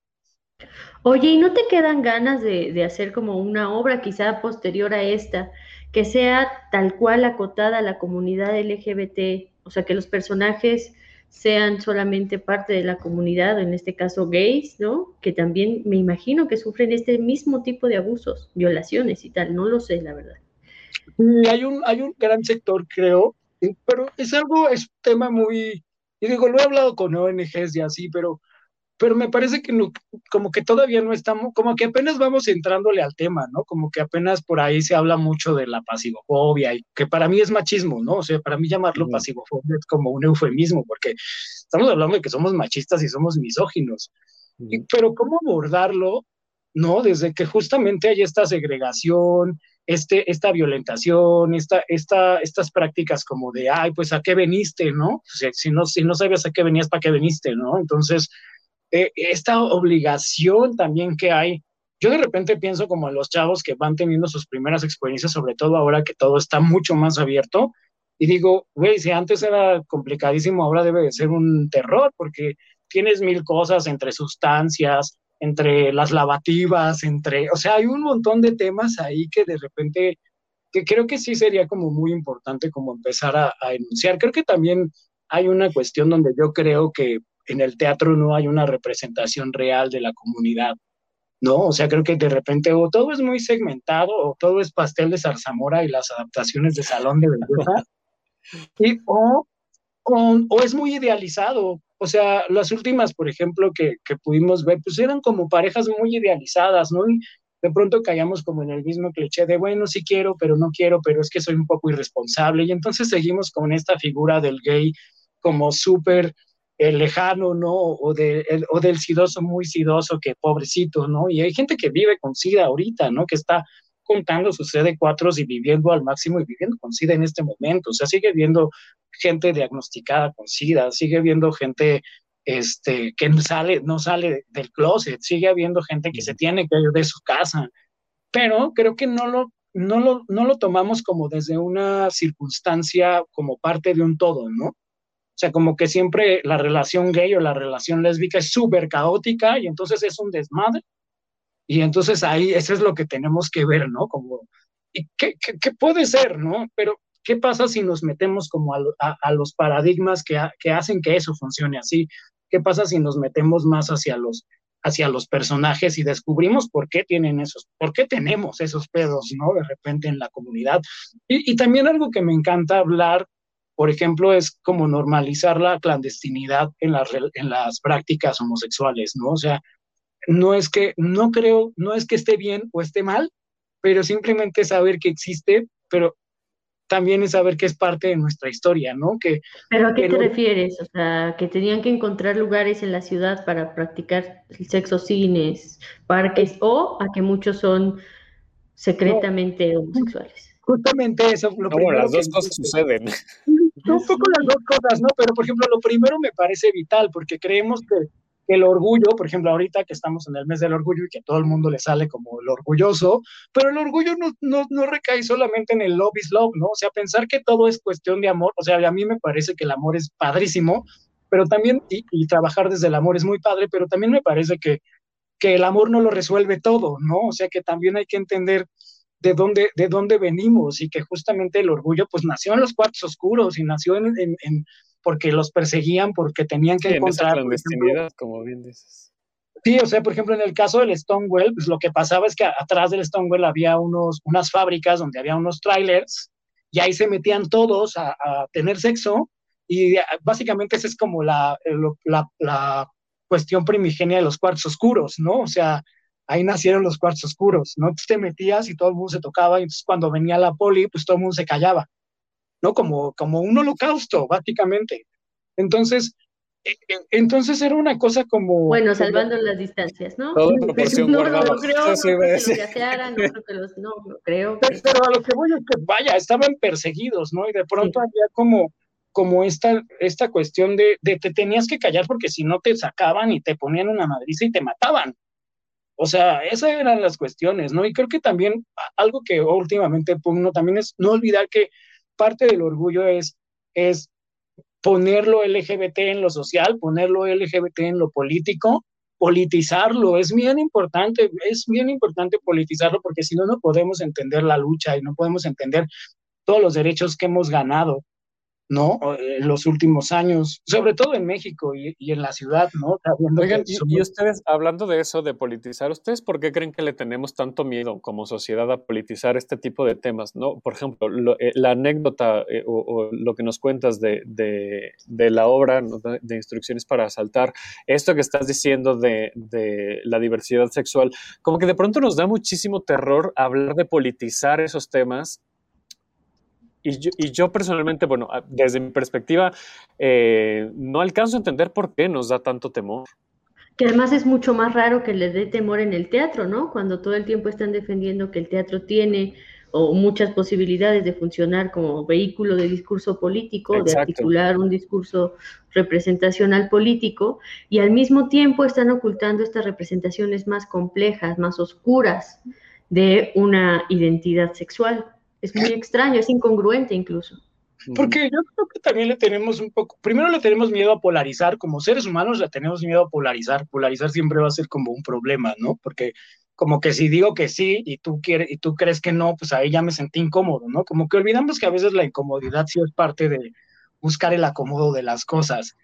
Oye, ¿y no te quedan ganas de, hacer como una obra quizá posterior a esta, que sea tal cual acotada a la comunidad LGBT? O sea, que los personajes sean solamente parte de la comunidad, en este caso gays, ¿no? Que también me imagino que sufren este mismo tipo de abusos, violaciones y tal, no lo sé, la verdad. Hay un, hay un gran sector, creo, pero es algo, es un tema muy, y digo, lo he hablado con ONGs y así, pero pero me parece que como que todavía no estamos, como que apenas vamos entrándole al tema, ¿no? Como que apenas por ahí se habla mucho de la pasivofobia y que para mí es machismo, ¿no? O sea, para mí llamarlo pasivofobia es como un eufemismo, porque estamos hablando de que somos machistas y somos misóginos. pero ¿cómo abordarlo, no? Desde que justamente hay esta segregación, este, esta violentación, esta, esta, estas prácticas como de, ay, pues a qué veniste, ¿no? Si no, si no sabías a qué venías, ¿para qué veniste, ¿no? Entonces, eh, esta obligación también que hay. Yo de repente pienso como en los chavos que van teniendo sus primeras experiencias, sobre todo ahora que todo está mucho más abierto, y digo, güey, si antes era complicadísimo, ahora debe de ser un terror, porque tienes mil cosas entre sustancias, entre las lavativas, entre, o sea, hay un montón de temas ahí que de repente, que creo que sí sería como muy importante como empezar a, a enunciar. Creo que también hay una cuestión donde yo creo que en el teatro no hay una representación real de la comunidad, ¿no? O sea, creo que de repente o todo es muy segmentado o todo es pastel de zarzamora y las adaptaciones de salón de belleza, y, o, o, es muy idealizado. O sea, las últimas, por ejemplo, que, que pudimos ver, pues eran como parejas muy idealizadas, ¿no? Y de pronto caíamos como en el mismo cliché de, bueno, sí quiero, pero no quiero, pero es que soy un poco irresponsable. Y entonces seguimos con esta figura del gay como súper el lejano, ¿no? O, o del sidoso muy sidoso, que pobrecito, ¿no? Y hay gente que vive con SIDA ahorita, ¿no? Que está contando sus CD4 y viviendo al máximo y viviendo con SIDA en este momento. O sea, sigue viendo gente diagnosticada con SIDA, sigue viendo gente este, que sale, no sale del closet, sigue habiendo gente que se tiene que ir de su casa. Pero creo que no lo, no lo, no lo tomamos como desde una circunstancia, como parte de un todo, ¿no? O sea, como que siempre la relación gay o la relación lésbica es súper caótica y entonces es un desmadre. Y entonces ahí eso es lo que tenemos que ver, ¿no? Como, ¿y qué, qué, puede ser, no? Pero, ¿qué pasa si nos metemos como a, a, los paradigmas que, que, hacen que eso funcione así? ¿Qué pasa si nos metemos más hacia los, hacia los personajes y descubrimos por qué tienen esos, por qué tenemos esos pedos, ¿no? De repente en la comunidad. Y, también algo que me encanta hablar por ejemplo, es como normalizar la clandestinidad en las, en las prácticas homosexuales, ¿no? O sea, no es que, no creo, no es que esté bien o esté mal, pero simplemente saber que existe, pero también es saber que es parte de nuestra historia, ¿no? Que, ¿Pero a qué te refieres? O sea, que tenían que encontrar lugares en la ciudad para practicar el sexo, cines, parques, o a que muchos son secretamente homosexuales. Justamente eso. Lo no, las dos cosas suceden. un poco las dos cosas, ¿no? Pero, por ejemplo, lo primero me parece vital, porque creemos que, el orgullo, por ejemplo, ahorita que estamos en el mes del orgullo y que todo el mundo le sale como el orgulloso, pero el orgullo no, no, no recae solamente en el love is love, ¿no? O sea, pensar que todo es cuestión de amor, o sea, a mí me parece que el amor es padrísimo, pero también, y, y trabajar desde el amor es muy padre, pero también me parece que, que el amor no lo resuelve todo, ¿no? O sea, que también hay que entender de dónde, de dónde venimos y que justamente el orgullo pues nació en los cuartos oscuros y nació en, en, porque los perseguían, porque tenían que encontrar... clandestinidad, como bien dices. Sí, o sea, por ejemplo, en el caso del Stonewall, pues lo que pasaba es que atrás del Stonewall había unos, unas fábricas donde había unos trailers y ahí se metían todos a, a tener sexo y básicamente esa es como la, la, la, cuestión primigenia de los cuartos oscuros, ¿no? O sea, ahí nacieron los cuartos oscuros, ¿no? Te metías y todo el mundo se tocaba, y entonces cuando venía la poli, pues todo el mundo se callaba, ¿no? Como, como un holocausto, básicamente. Entonces, e, e, entonces era una cosa como... Bueno, salvando las distancias, ¿no? Todo no, no, creo, no, creo que los no, no creo. Pero, a lo que voy es que, vaya, estaban perseguidos, ¿no? Y de pronto había como como esta, esta cuestión de, de, te tenías que callar porque si no te sacaban y te ponían una madriza y te mataban. O sea, esas eran las cuestiones, ¿no? Y creo que también algo que últimamente uno también es no olvidar que parte del orgullo es, es ponerlo LGBT en lo social, ponerlo LGBT en lo político, politizarlo, es bien importante, es bien importante politizarlo porque si no, no podemos entender la lucha y no podemos entender todos los derechos que hemos ganado. ¿No? En los últimos años, sobre todo en México y, en la ciudad, ¿no? Oigan, y, ustedes, hablando de eso, de politizar, ¿ustedes por qué creen que le tenemos tanto miedo como sociedad a politizar este tipo de temas, ¿no? Por ejemplo, eh, la anécdota eh, o, lo que nos cuentas de, de, la obra de instrucciones para asaltar, esto que estás diciendo de, de la diversidad sexual, como que de pronto nos da muchísimo terror hablar de politizar esos temas y yo, personalmente, bueno, desde mi perspectiva, eh, no alcanzo a entender por qué nos da tanto temor. Que además es mucho más raro que le dé temor en el teatro, ¿no? Cuando todo el tiempo están defendiendo que el teatro tiene o muchas posibilidades de funcionar como vehículo de discurso político, de articular un discurso representacional político, y al mismo tiempo están ocultando estas representaciones más complejas, más oscuras de una identidad sexual. Es muy extraño, es incongruente incluso. Porque yo creo que también le tenemos un poco, primero le tenemos miedo a polarizar, como seres humanos le tenemos miedo a polarizar, polarizar siempre va a ser como un problema, ¿no? Porque como que si digo que sí y tú quieres y tú crees que no, pues ahí ya me sentí incómodo, ¿no? Como que olvidamos que a veces la incomodidad sí es parte de buscar el acomodo de las cosas.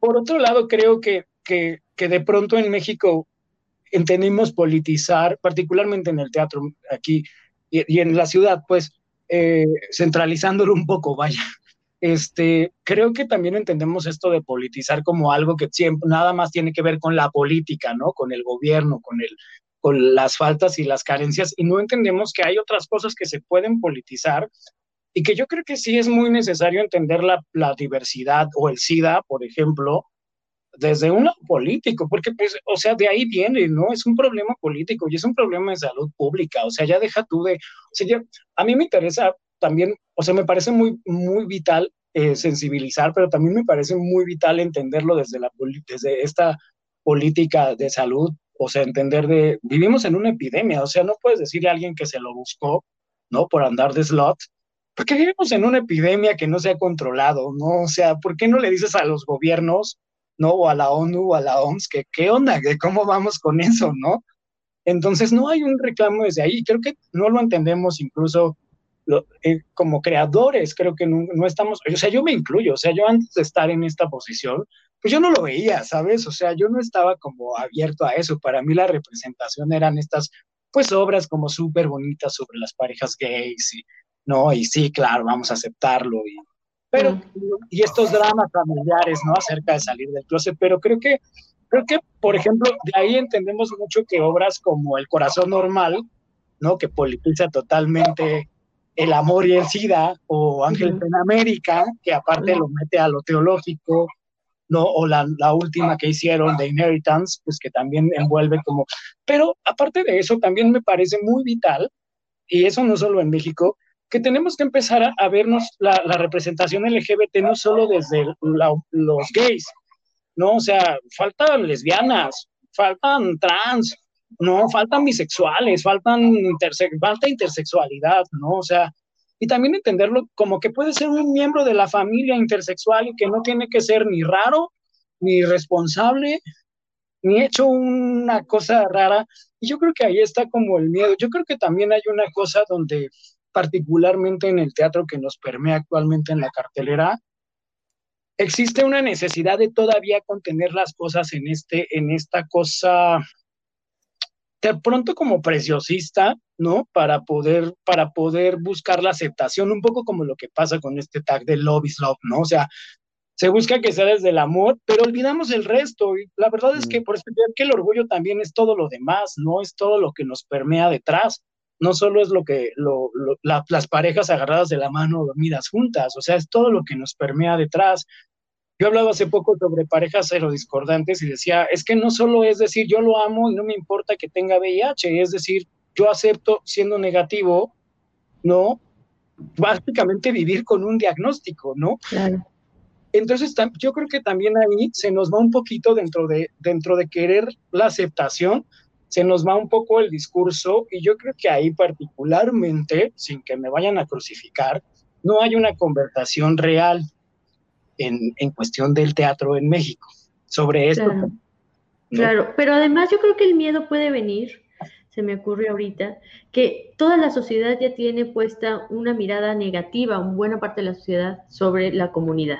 Por otro lado, creo que, que, que de pronto en México entendimos politizar, particularmente en el teatro aquí, y, en la ciudad, pues, eh, centralizándolo un poco, vaya. Este, creo que también entendemos esto de politizar como algo que nada más tiene que ver con la política, ¿no? Con el gobierno, con, el, con las faltas y las carencias, y no entendemos que hay otras cosas que se pueden politizar y que yo creo que sí es muy necesario entender la diversidad o el SIDA, por ejemplo, desde un lado político, porque pues, o sea, de ahí viene, ¿no? Es un problema político y es un problema de salud pública, o sea, ya deja tú de, o sea, a mí me interesa también, o sea, me parece muy, muy vital eh, sensibilizar, pero también me parece muy vital entenderlo desde, la, desde esta política de salud, o sea, entender de, vivimos en una epidemia, o sea, no puedes decirle a alguien que se lo buscó, ¿no? Por andar de slot, porque vivimos en una epidemia que no se ha controlado, ¿no? O sea, ¿por qué no le dices a los gobiernos, ¿no? O a la ONU o a la OMS, que qué onda, ¿De cómo vamos con eso, ¿no? Entonces no hay un reclamo desde ahí, creo que no lo entendemos incluso eh, como creadores, creo que no, estamos, o sea, yo me incluyo, o sea, yo antes de estar en esta posición, pues yo no lo veía, ¿sabes? O sea, yo no estaba como abierto a eso, para mí la representación eran estas, pues, obras como súper bonitas sobre las parejas gays, y, ¿no? Y sí, claro, vamos a aceptarlo, y pero, y estos dramas familiares, ¿no? Acerca de salir del closet, pero creo que, creo que, por ejemplo, de ahí entendemos mucho que obras como El Corazón Normal, ¿no? Que politiza totalmente el amor y el SIDA, o Ángel en América, que aparte lo mete a lo teológico, ¿no? O la, la, última que hicieron de Inheritance, pues que también envuelve como... Pero aparte de eso, también me parece muy vital, y eso no solo en México, que tenemos que empezar a, vernos la, representación LGBT no solo desde los gays, ¿no? O sea, faltan lesbianas, faltan trans, ¿no? Faltan bisexuales, faltan falta intersexualidad, ¿no? O sea, y también entenderlo como que puede ser un miembro de la familia intersexual y que no tiene que ser ni raro, ni responsable, ni hecho una cosa rara. Y yo creo que ahí está como el miedo. Yo creo que también hay una cosa donde particularmente en el teatro que nos permea actualmente en la cartelera, existe una necesidad de todavía contener las cosas en, este, en esta cosa de pronto como preciosista, ¿no? Para poder, para poder buscar la aceptación, un poco como lo que pasa con este tag de love is love, ¿no? O sea, se busca que sea desde el amor, pero olvidamos el resto. Y la verdad es que mm. por eso que el orgullo también es todo lo demás, ¿no? Es todo lo que nos permea detrás no solo es lo que las parejas agarradas de la mano dormidas juntas, o sea, es todo lo que nos permea detrás. Yo hablaba hace poco sobre parejas aerodiscordantes y decía, es que no solo es decir yo lo amo y no me importa que tenga VIH, es decir, yo acepto siendo negativo, ¿no? Básicamente vivir con un diagnóstico, ¿no? Claro. Entonces, yo creo que también ahí se nos va un poquito dentro de, dentro de querer la aceptación, se nos va un poco el discurso y yo creo que ahí particularmente, sin que me vayan a crucificar, no hay una conversación real en, en cuestión del teatro en México sobre esto. Claro. pero además yo creo que el miedo puede venir, se me ocurre ahorita, que toda la sociedad ya tiene puesta una mirada negativa, una buena parte de la sociedad, sobre la comunidad.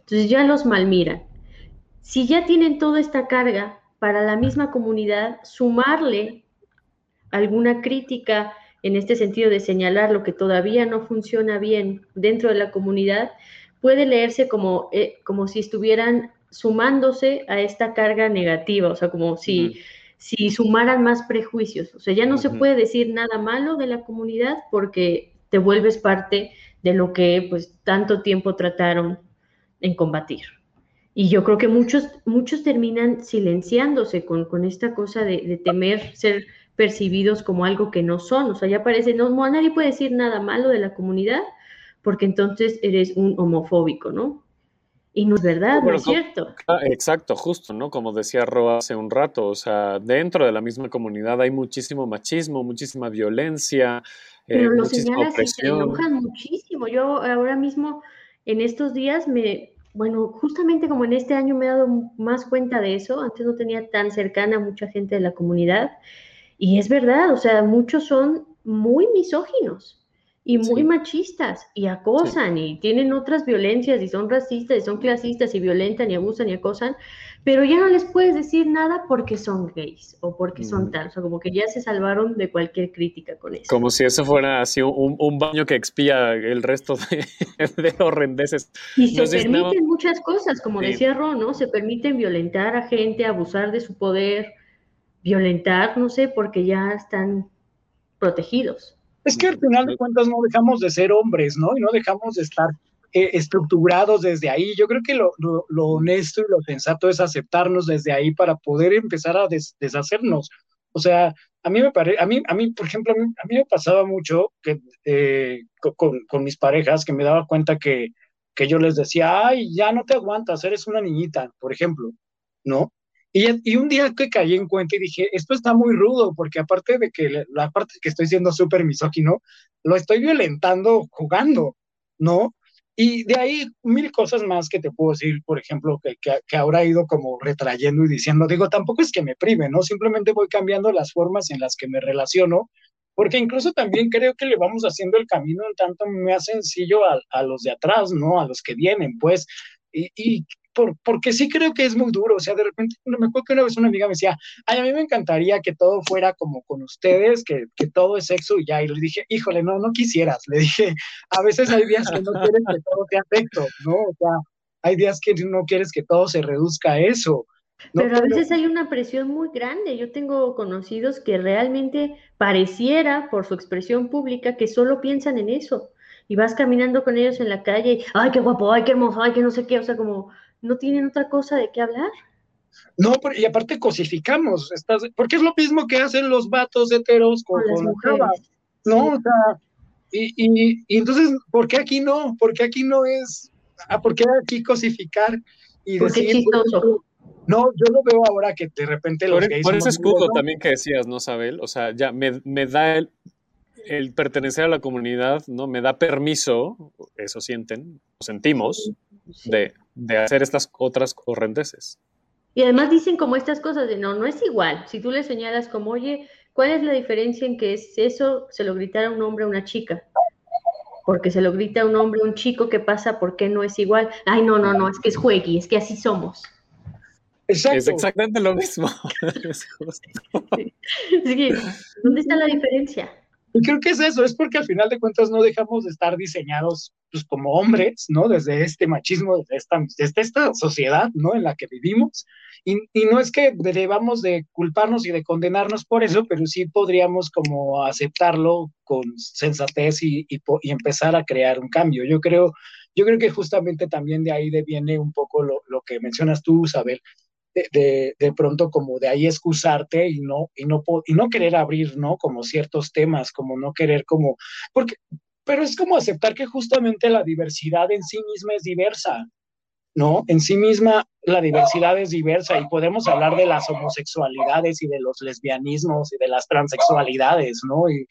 Entonces ya los malmiran. Si ya tienen toda esta carga para la misma comunidad, sumarle alguna crítica en este sentido de señalar lo que todavía no funciona bien dentro de la comunidad, puede leerse como, eh, como si estuvieran sumándose a esta carga negativa, o sea, como si, si sumaran más prejuicios. O sea, ya no se puede decir nada malo de la comunidad porque te vuelves parte de lo que pues tanto tiempo trataron en combatir. Y yo creo que muchos, muchos terminan silenciándose con, con esta cosa de, de temer ser percibidos como algo que no son. O sea, ya parece, no, nadie puede decir nada malo de la comunidad porque entonces eres un homofóbico, ¿no? Y no es verdad, no es cierto. Ah, exacto, justo, ¿no? Como decía Ro hace un rato, o sea, dentro de la misma comunidad hay muchísimo machismo, muchísima violencia. Eh, Pero lo señalas y se enojan muchísimo. Yo ahora mismo, en estos días, me, bueno, justamente como en este año me he dado más cuenta de eso, antes no tenía tan cercana mucha gente de la comunidad, y es verdad, o sea, muchos son muy misóginos y muy machistas y acosan y tienen otras violencias y son racistas y son clasistas y violentan y abusan y acosan, pero ya no les puedes decir nada porque son gays o porque son tal, o como que ya se salvaron de cualquier crítica con eso. Como si eso fuera así un, baño que expía el resto de, de horrendeces. Y se permiten muchas cosas, como decía Ron, ¿no? Se permiten violentar a gente, abusar de su poder, violentar, no sé, porque ya están protegidos. Es que al final de cuentas no dejamos de ser hombres, ¿no? Y no dejamos de estar eh, estructurados desde ahí. Yo creo que lo, honesto y lo sensato es aceptarnos desde ahí para poder empezar a deshacernos. O sea, a mí me parece, a mí, a mí, por ejemplo, a mí, me pasaba mucho que eh, con, mis parejas que me daba cuenta que, que yo les decía, ay, ya no te aguantas, eres una niñita, por ejemplo, ¿no? Y, un día que caí en cuenta y dije, esto está muy rudo, porque aparte de que la parte que estoy siendo súper misógino, lo estoy violentando jugando, ¿no? Y de ahí mil cosas más que te puedo decir, por ejemplo, que, que, ahora he ido como retrayendo y diciendo, digo, tampoco es que me prive, ¿no? Simplemente voy cambiando las formas en las que me relaciono, porque incluso también creo que le vamos haciendo el camino un tanto más sencillo a, a los de atrás, ¿no? A los que vienen, pues. Y, y, porque sí creo que es muy duro. O sea, de repente, me acuerdo que una vez una amiga me decía, ay, a mí me encantaría que todo fuera como con ustedes, que, que todo es sexo y ya. Y le dije, híjole, no, no quisieras. Le dije, a veces hay días que no quieres que todo sea sexo, ¿no? O sea, hay días que no quieres que todo se reduzca a eso. Pero a veces hay una presión muy grande. Yo tengo conocidos que realmente pareciera, por su expresión pública, que solo piensan en eso. Y vas caminando con ellos en la calle y, ay, qué guapo, ay, qué hermoso, ay, que no sé qué. O sea, como no tienen otra cosa de qué hablar. No, y aparte cosificamos, estás, porque es lo mismo que hacen los vatos heteros con, las mujeres. ¿no? O sea, y, y, y, entonces, ¿por qué aquí no? ¿Por qué aquí no es? Ah, ¿Por qué aquí cosificar y decir? No, yo lo veo ahora que de repente los Por, por ese escudo también que decías, ¿no, Sabel? O sea, ya me, me da el, el pertenecer a la comunidad, ¿no? Me da permiso, eso sienten, lo sentimos, de, de, hacer estas otras correnteses. Y además dicen como estas cosas de no, no es igual. Si tú le señalas como, oye, ¿cuál es la diferencia en que es eso se lo gritara un hombre a una chica? Porque se lo grita a un hombre a un chico, ¿qué pasa? ¿Por qué no es igual? Ay, no, no, no, es que es juegui, es que así somos. Exacto. Es exactamente lo mismo. ¿Dónde está la diferencia? Y creo que es eso, es porque al final de cuentas no dejamos de estar diseñados pues, como hombres, ¿no? Desde este machismo, desde esta, desde esta sociedad, ¿no? En la que vivimos. Y, y, no es que debamos de culparnos y de condenarnos por eso, pero sí podríamos como aceptarlo con sensatez y, y, y empezar a crear un cambio. Yo creo, yo creo que justamente también de ahí viene un poco lo, lo que mencionas tú, Isabel, de, de, pronto como de ahí excusarte y no, y no, y no querer abrir, ¿no? Como ciertos temas, como no querer como, porque, pero es como aceptar que justamente la diversidad en sí misma es diversa, ¿no? En sí misma la diversidad es diversa y podemos hablar de las homosexualidades y de los lesbianismos y de las transexualidades, ¿no? Y,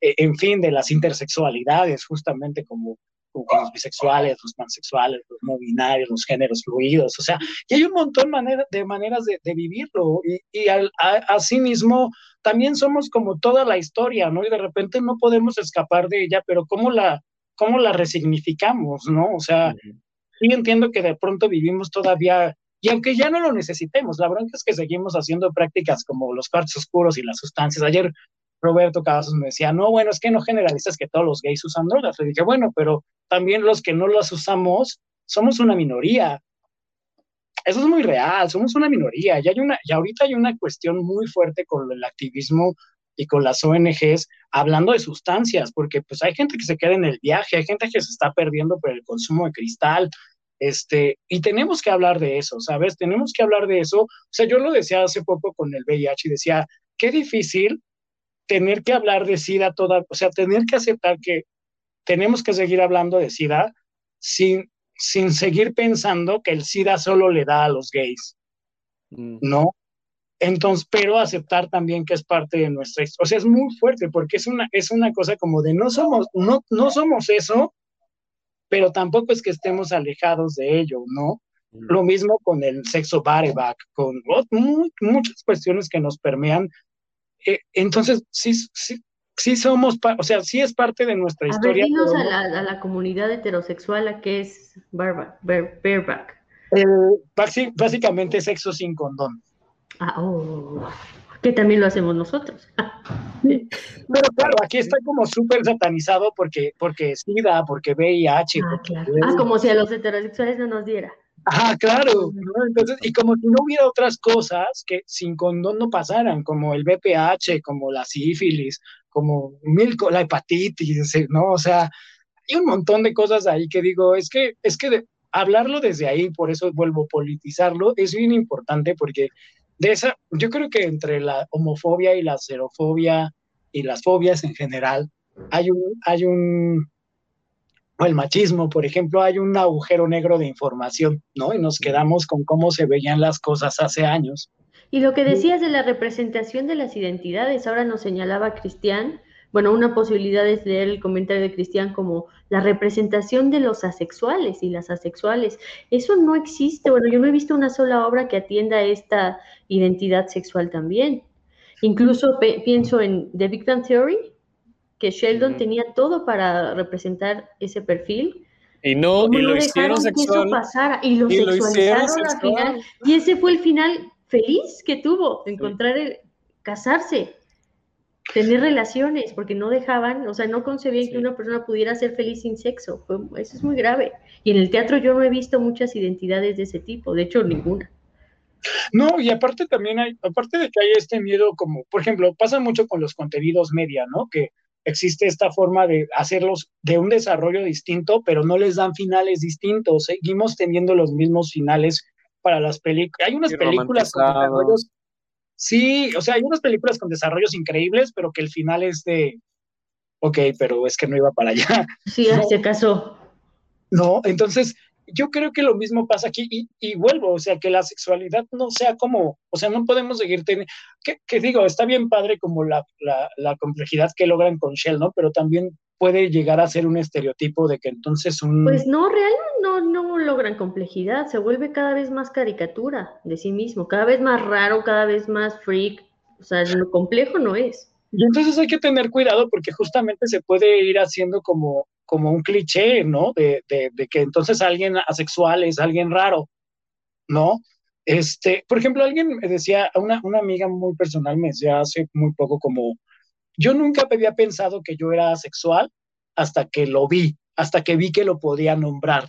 e, en fin, de las intersexualidades, justamente como, con los bisexuales, los pansexuales, los no binarios, los géneros fluidos, o sea, y hay un montón de maneras de, vivirlo y, y al, así mismo también somos como toda la historia, ¿no? Y de repente no podemos escapar de ella, pero ¿cómo la, cómo la resignificamos, ¿no? O sea, sí entiendo que de pronto vivimos todavía, y aunque ya no lo necesitemos, la verdad es que seguimos haciendo prácticas como los cuartos oscuros y las sustancias. Ayer Roberto Cavazos me decía, no, bueno, es que no generalizas que todos los gays usan drogas. Le dije, bueno, pero también los que no las usamos somos una minoría. Eso es muy real, somos una minoría. Y, hay una, y ahorita hay una cuestión muy fuerte con el activismo y con las ONGs hablando de sustancias, porque pues hay gente que se queda en el viaje, hay gente que se está perdiendo por el consumo de cristal, este, y tenemos que hablar de eso, ¿sabes? Tenemos que hablar de eso. O sea, yo lo decía hace poco con el VIH y decía, qué difícil tener que hablar de SIDA toda, o sea, tener que aceptar que tenemos que seguir hablando de SIDA sin, sin seguir pensando que el SIDA solo le da a los gays, mm. ¿no? Entonces, pero aceptar también que es parte de nuestra historia. O sea, es muy fuerte porque es una, es una cosa como de no somos, no, no somos eso, pero tampoco es que estemos alejados de ello, ¿no? Mm. Lo mismo con el sexo bareback, con muchas cuestiones que nos permean eh, entonces, sí, sí, sí somos, o sea, sí es parte de nuestra historia. Ver, a, la, comunidad heterosexual, ¿a qué es bareback? Eh, básicamente sexo sin condón. Ah, oh, que también lo hacemos nosotros. Pero claro, aquí está como súper satanizado porque, porque SIDA, porque VIH. Ah, claro. ah, como si a los heterosexuales no nos diera. Ajá, claro. Entonces, y como si no hubiera otras cosas que sin condón no pasaran, como el BPH, como la sífilis, como mil, la hepatitis, ¿no? O sea, hay un montón de cosas ahí que digo, es que, es que hablarlo desde ahí, por eso vuelvo a politizarlo, es bien importante porque de esa, yo creo que entre la homofobia y la xerofobia y las fobias en general, hay un, hay un, o el machismo, por ejemplo, hay un agujero negro de información, ¿no? Y nos quedamos con cómo se veían las cosas hace años. Y lo que decías de la representación de las identidades, ahora nos señalaba Cristian, bueno, una posibilidad es leer el comentario de Cristian como la representación de los asexuales y las asexuales. Eso no existe, bueno, yo no he visto una sola obra que atienda esta identidad sexual también. Incluso pienso en The Big Bang Theory, que Sheldon tenía todo para representar ese perfil. Y no, y lo hicieron sexual. y lo sexualizaron al final. Y ese fue el final feliz que tuvo, encontrar el, casarse, tener relaciones, porque no dejaban, o sea, no concebían que una persona pudiera ser feliz sin sexo. eso es muy grave. Y en el teatro yo no he visto muchas identidades de ese tipo, de hecho ninguna. No, y aparte también hay, aparte de que hay este miedo como, por ejemplo, pasa mucho con los contenidos media, ¿no? Que existe esta forma de hacerlos de un desarrollo distinto, pero no les dan finales distintos. Seguimos teniendo los mismos finales para las películas. Hay unas películas con desarrollos. Sí, o sea, hay unas películas con desarrollos increíbles, pero que el final es de. Ok, pero es que no iba para allá. Sí, se casó. No, entonces yo creo que lo mismo pasa aquí y, vuelvo, o sea, que la sexualidad no sea como, o sea, no podemos seguir teniendo, que, digo, está bien padre como la, la, complejidad que logran con Shell, ¿no? Pero también puede llegar a ser un estereotipo de que entonces un... Pues no, real no, no logran complejidad, se vuelve cada vez más caricatura de sí mismo, cada vez más raro, cada vez más freak, o sea, lo complejo no es. Y entonces hay que tener cuidado porque justamente se puede ir haciendo como como un cliché, ¿no? De, que entonces alguien asexual es alguien raro, ¿no? Este, por ejemplo, alguien me decía, una, una amiga muy personal me decía hace muy poco como, yo nunca había pensado que yo era asexual hasta que lo vi, hasta que vi que lo podía nombrar.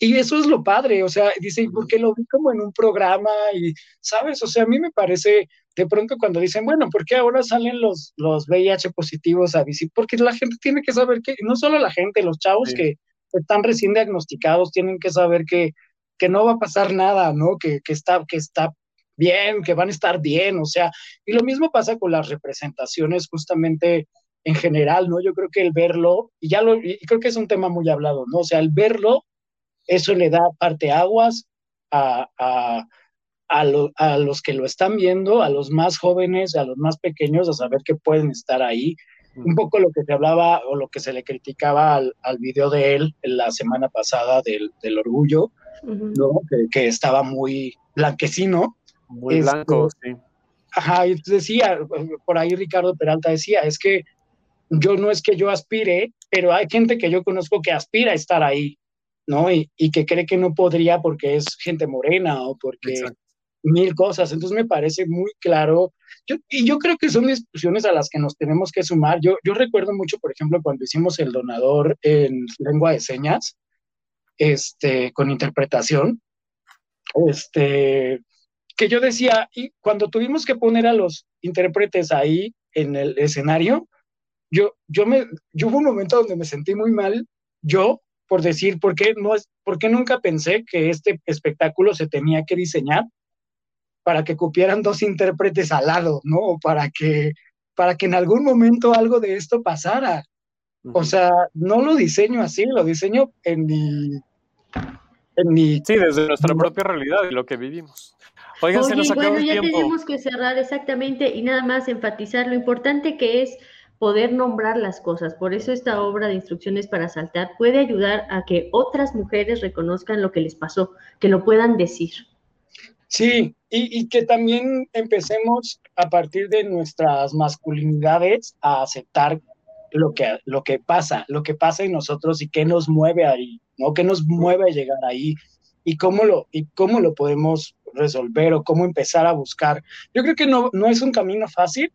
Y eso es lo padre, o sea, dice, porque lo vi como en un programa y, ¿sabes? O sea, a mí me parece, de pronto cuando dicen, bueno, ¿por qué ahora salen los, los VIH positivos a visitar? Porque la gente tiene que saber que, no solo la gente, los chavos que están recién diagnosticados tienen que saber que, que no va a pasar nada, ¿no? Que, que, está, que está bien, que van a estar bien, o sea, y lo mismo pasa con las representaciones justamente en general, ¿no? Yo creo que el verlo, y ya lo, y creo que es un tema muy hablado, ¿no? O sea, el verlo eso le da parteaguas a, a, a, a los que lo están viendo, a los más jóvenes, a los más pequeños, a saber que pueden estar ahí. un poco lo que se hablaba o lo que se le criticaba al, al video de él en la semana pasada del, del orgullo, ¿no? que, que, estaba muy blanquecino. Muy blanco, sí. Ajá, y decía, por ahí Ricardo Peralta decía, es que yo no es que yo aspire, pero hay gente que yo conozco que aspira a estar ahí, ¿no? Y, y que cree que no podría porque es gente morena o porque Exacto. mil cosas. Entonces me parece muy claro. Yo, y yo creo que son discusiones a las que nos tenemos que sumar. Yo, yo recuerdo mucho, por ejemplo, cuando hicimos el donador en lengua de señas, este, con interpretación, este, que yo decía, y cuando tuvimos que poner a los intérpretes ahí en el escenario, yo, yo me, yo hubo un momento donde me sentí muy mal, yo, por decir, ¿por qué, no es, ¿por qué nunca pensé que este espectáculo se tenía que diseñar para que cupieran dos intérpretes al lado, ¿no? O para que, para que en algún momento algo de esto pasara. Uh -huh. O sea, no lo diseño así, lo diseño en mi... En mi sí, desde nuestra propia realidad y lo que vivimos. Oigan, Oye, se nos acabó bueno, ya tiempo. tenemos que cerrar exactamente y nada más enfatizar lo importante que es poder nombrar las cosas. Por eso esta obra de instrucciones para saltar puede ayudar a que otras mujeres reconozcan lo que les pasó, que lo puedan decir. Sí, y, y, que también empecemos a partir de nuestras masculinidades a aceptar lo que, lo que pasa, lo que pasa en nosotros y qué nos mueve ahí, ¿no? ¿Qué nos mueve a llegar ahí? Y cómo lo, y cómo lo podemos resolver o cómo empezar a buscar. Yo creo que no, no es un camino fácil,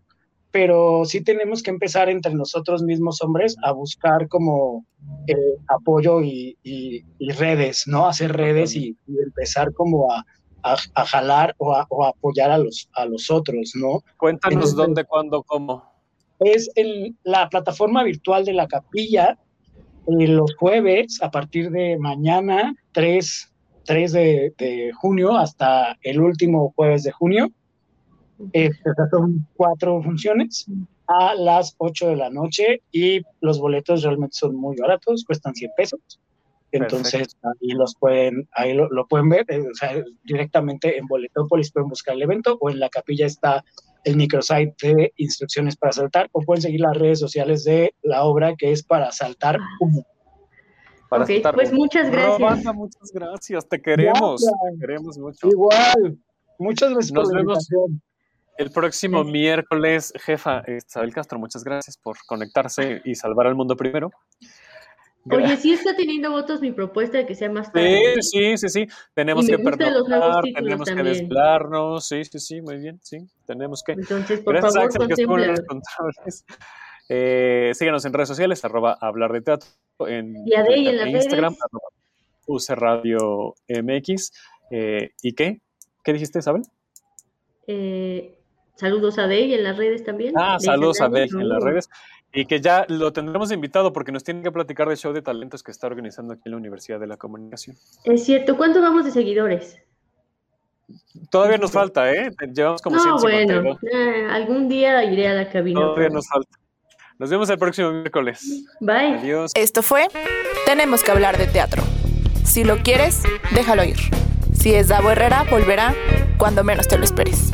pero sí tenemos que empezar entre nosotros mismos hombres a buscar como eh, apoyo y, y, y, redes, ¿no? Hacer redes y, y empezar como a, a, a jalar o a, o a, apoyar a los, a los otros, ¿no? Cuéntanos Entonces, dónde, cuándo, cómo. Es el, la plataforma virtual de la capilla, eh, los jueves a partir de mañana, 3, 3 de, de, junio hasta el último jueves de junio. Eh, son cuatro funciones a las 8 de la noche y los boletos realmente son muy baratos, cuestan 100 pesos. Entonces Perfecto. ahí los pueden, ahí lo, lo pueden ver, eh, o sea, directamente en Boletópolis pueden buscar el evento o en la capilla está el microsite de instrucciones para saltar o pueden seguir las redes sociales de la obra que es para saltar humo. Para okay, saltar pues humo. muchas gracias. Muchas gracias, te queremos, gracias. te queremos mucho. Igual, muchas gracias Nos por la vemos el próximo sí. miércoles, jefa Isabel Castro, muchas gracias por conectarse y salvar al mundo primero. Oye, sí está teniendo votos mi propuesta de que sea más tarde. Sí, sí, sí, sí. Tenemos que perdonar, tenemos también. que desvelarnos. Sí, sí, sí, muy bien, sí. Tenemos que. Entonces, por Gracias, favor, Axel, que estuvo en los controles. Eh, síganos en redes sociales, arroba hablar de teatro, en, y en, en Instagram, arroba UC Radio MX. Eh, ¿Y qué? ¿Qué dijiste, Isabel? Eh, saludos a Dey en las redes también. Ah, saludos a Dey en las redes. Y que ya lo tendremos invitado porque nos tiene que platicar del show de talentos que está organizando aquí en la Universidad de la Comunicación. Es cierto. ¿Cuánto vamos de seguidores? Todavía nos falta, ¿eh? Llevamos como no, bueno, eh, algún día iré a la cabina. Todavía nos falta. Nos vemos el próximo miércoles. Bye. Adiós. Esto fue Tenemos que hablar de teatro. Si lo quieres, déjalo ir. Si es Davo Herrera, volverá cuando menos te lo esperes.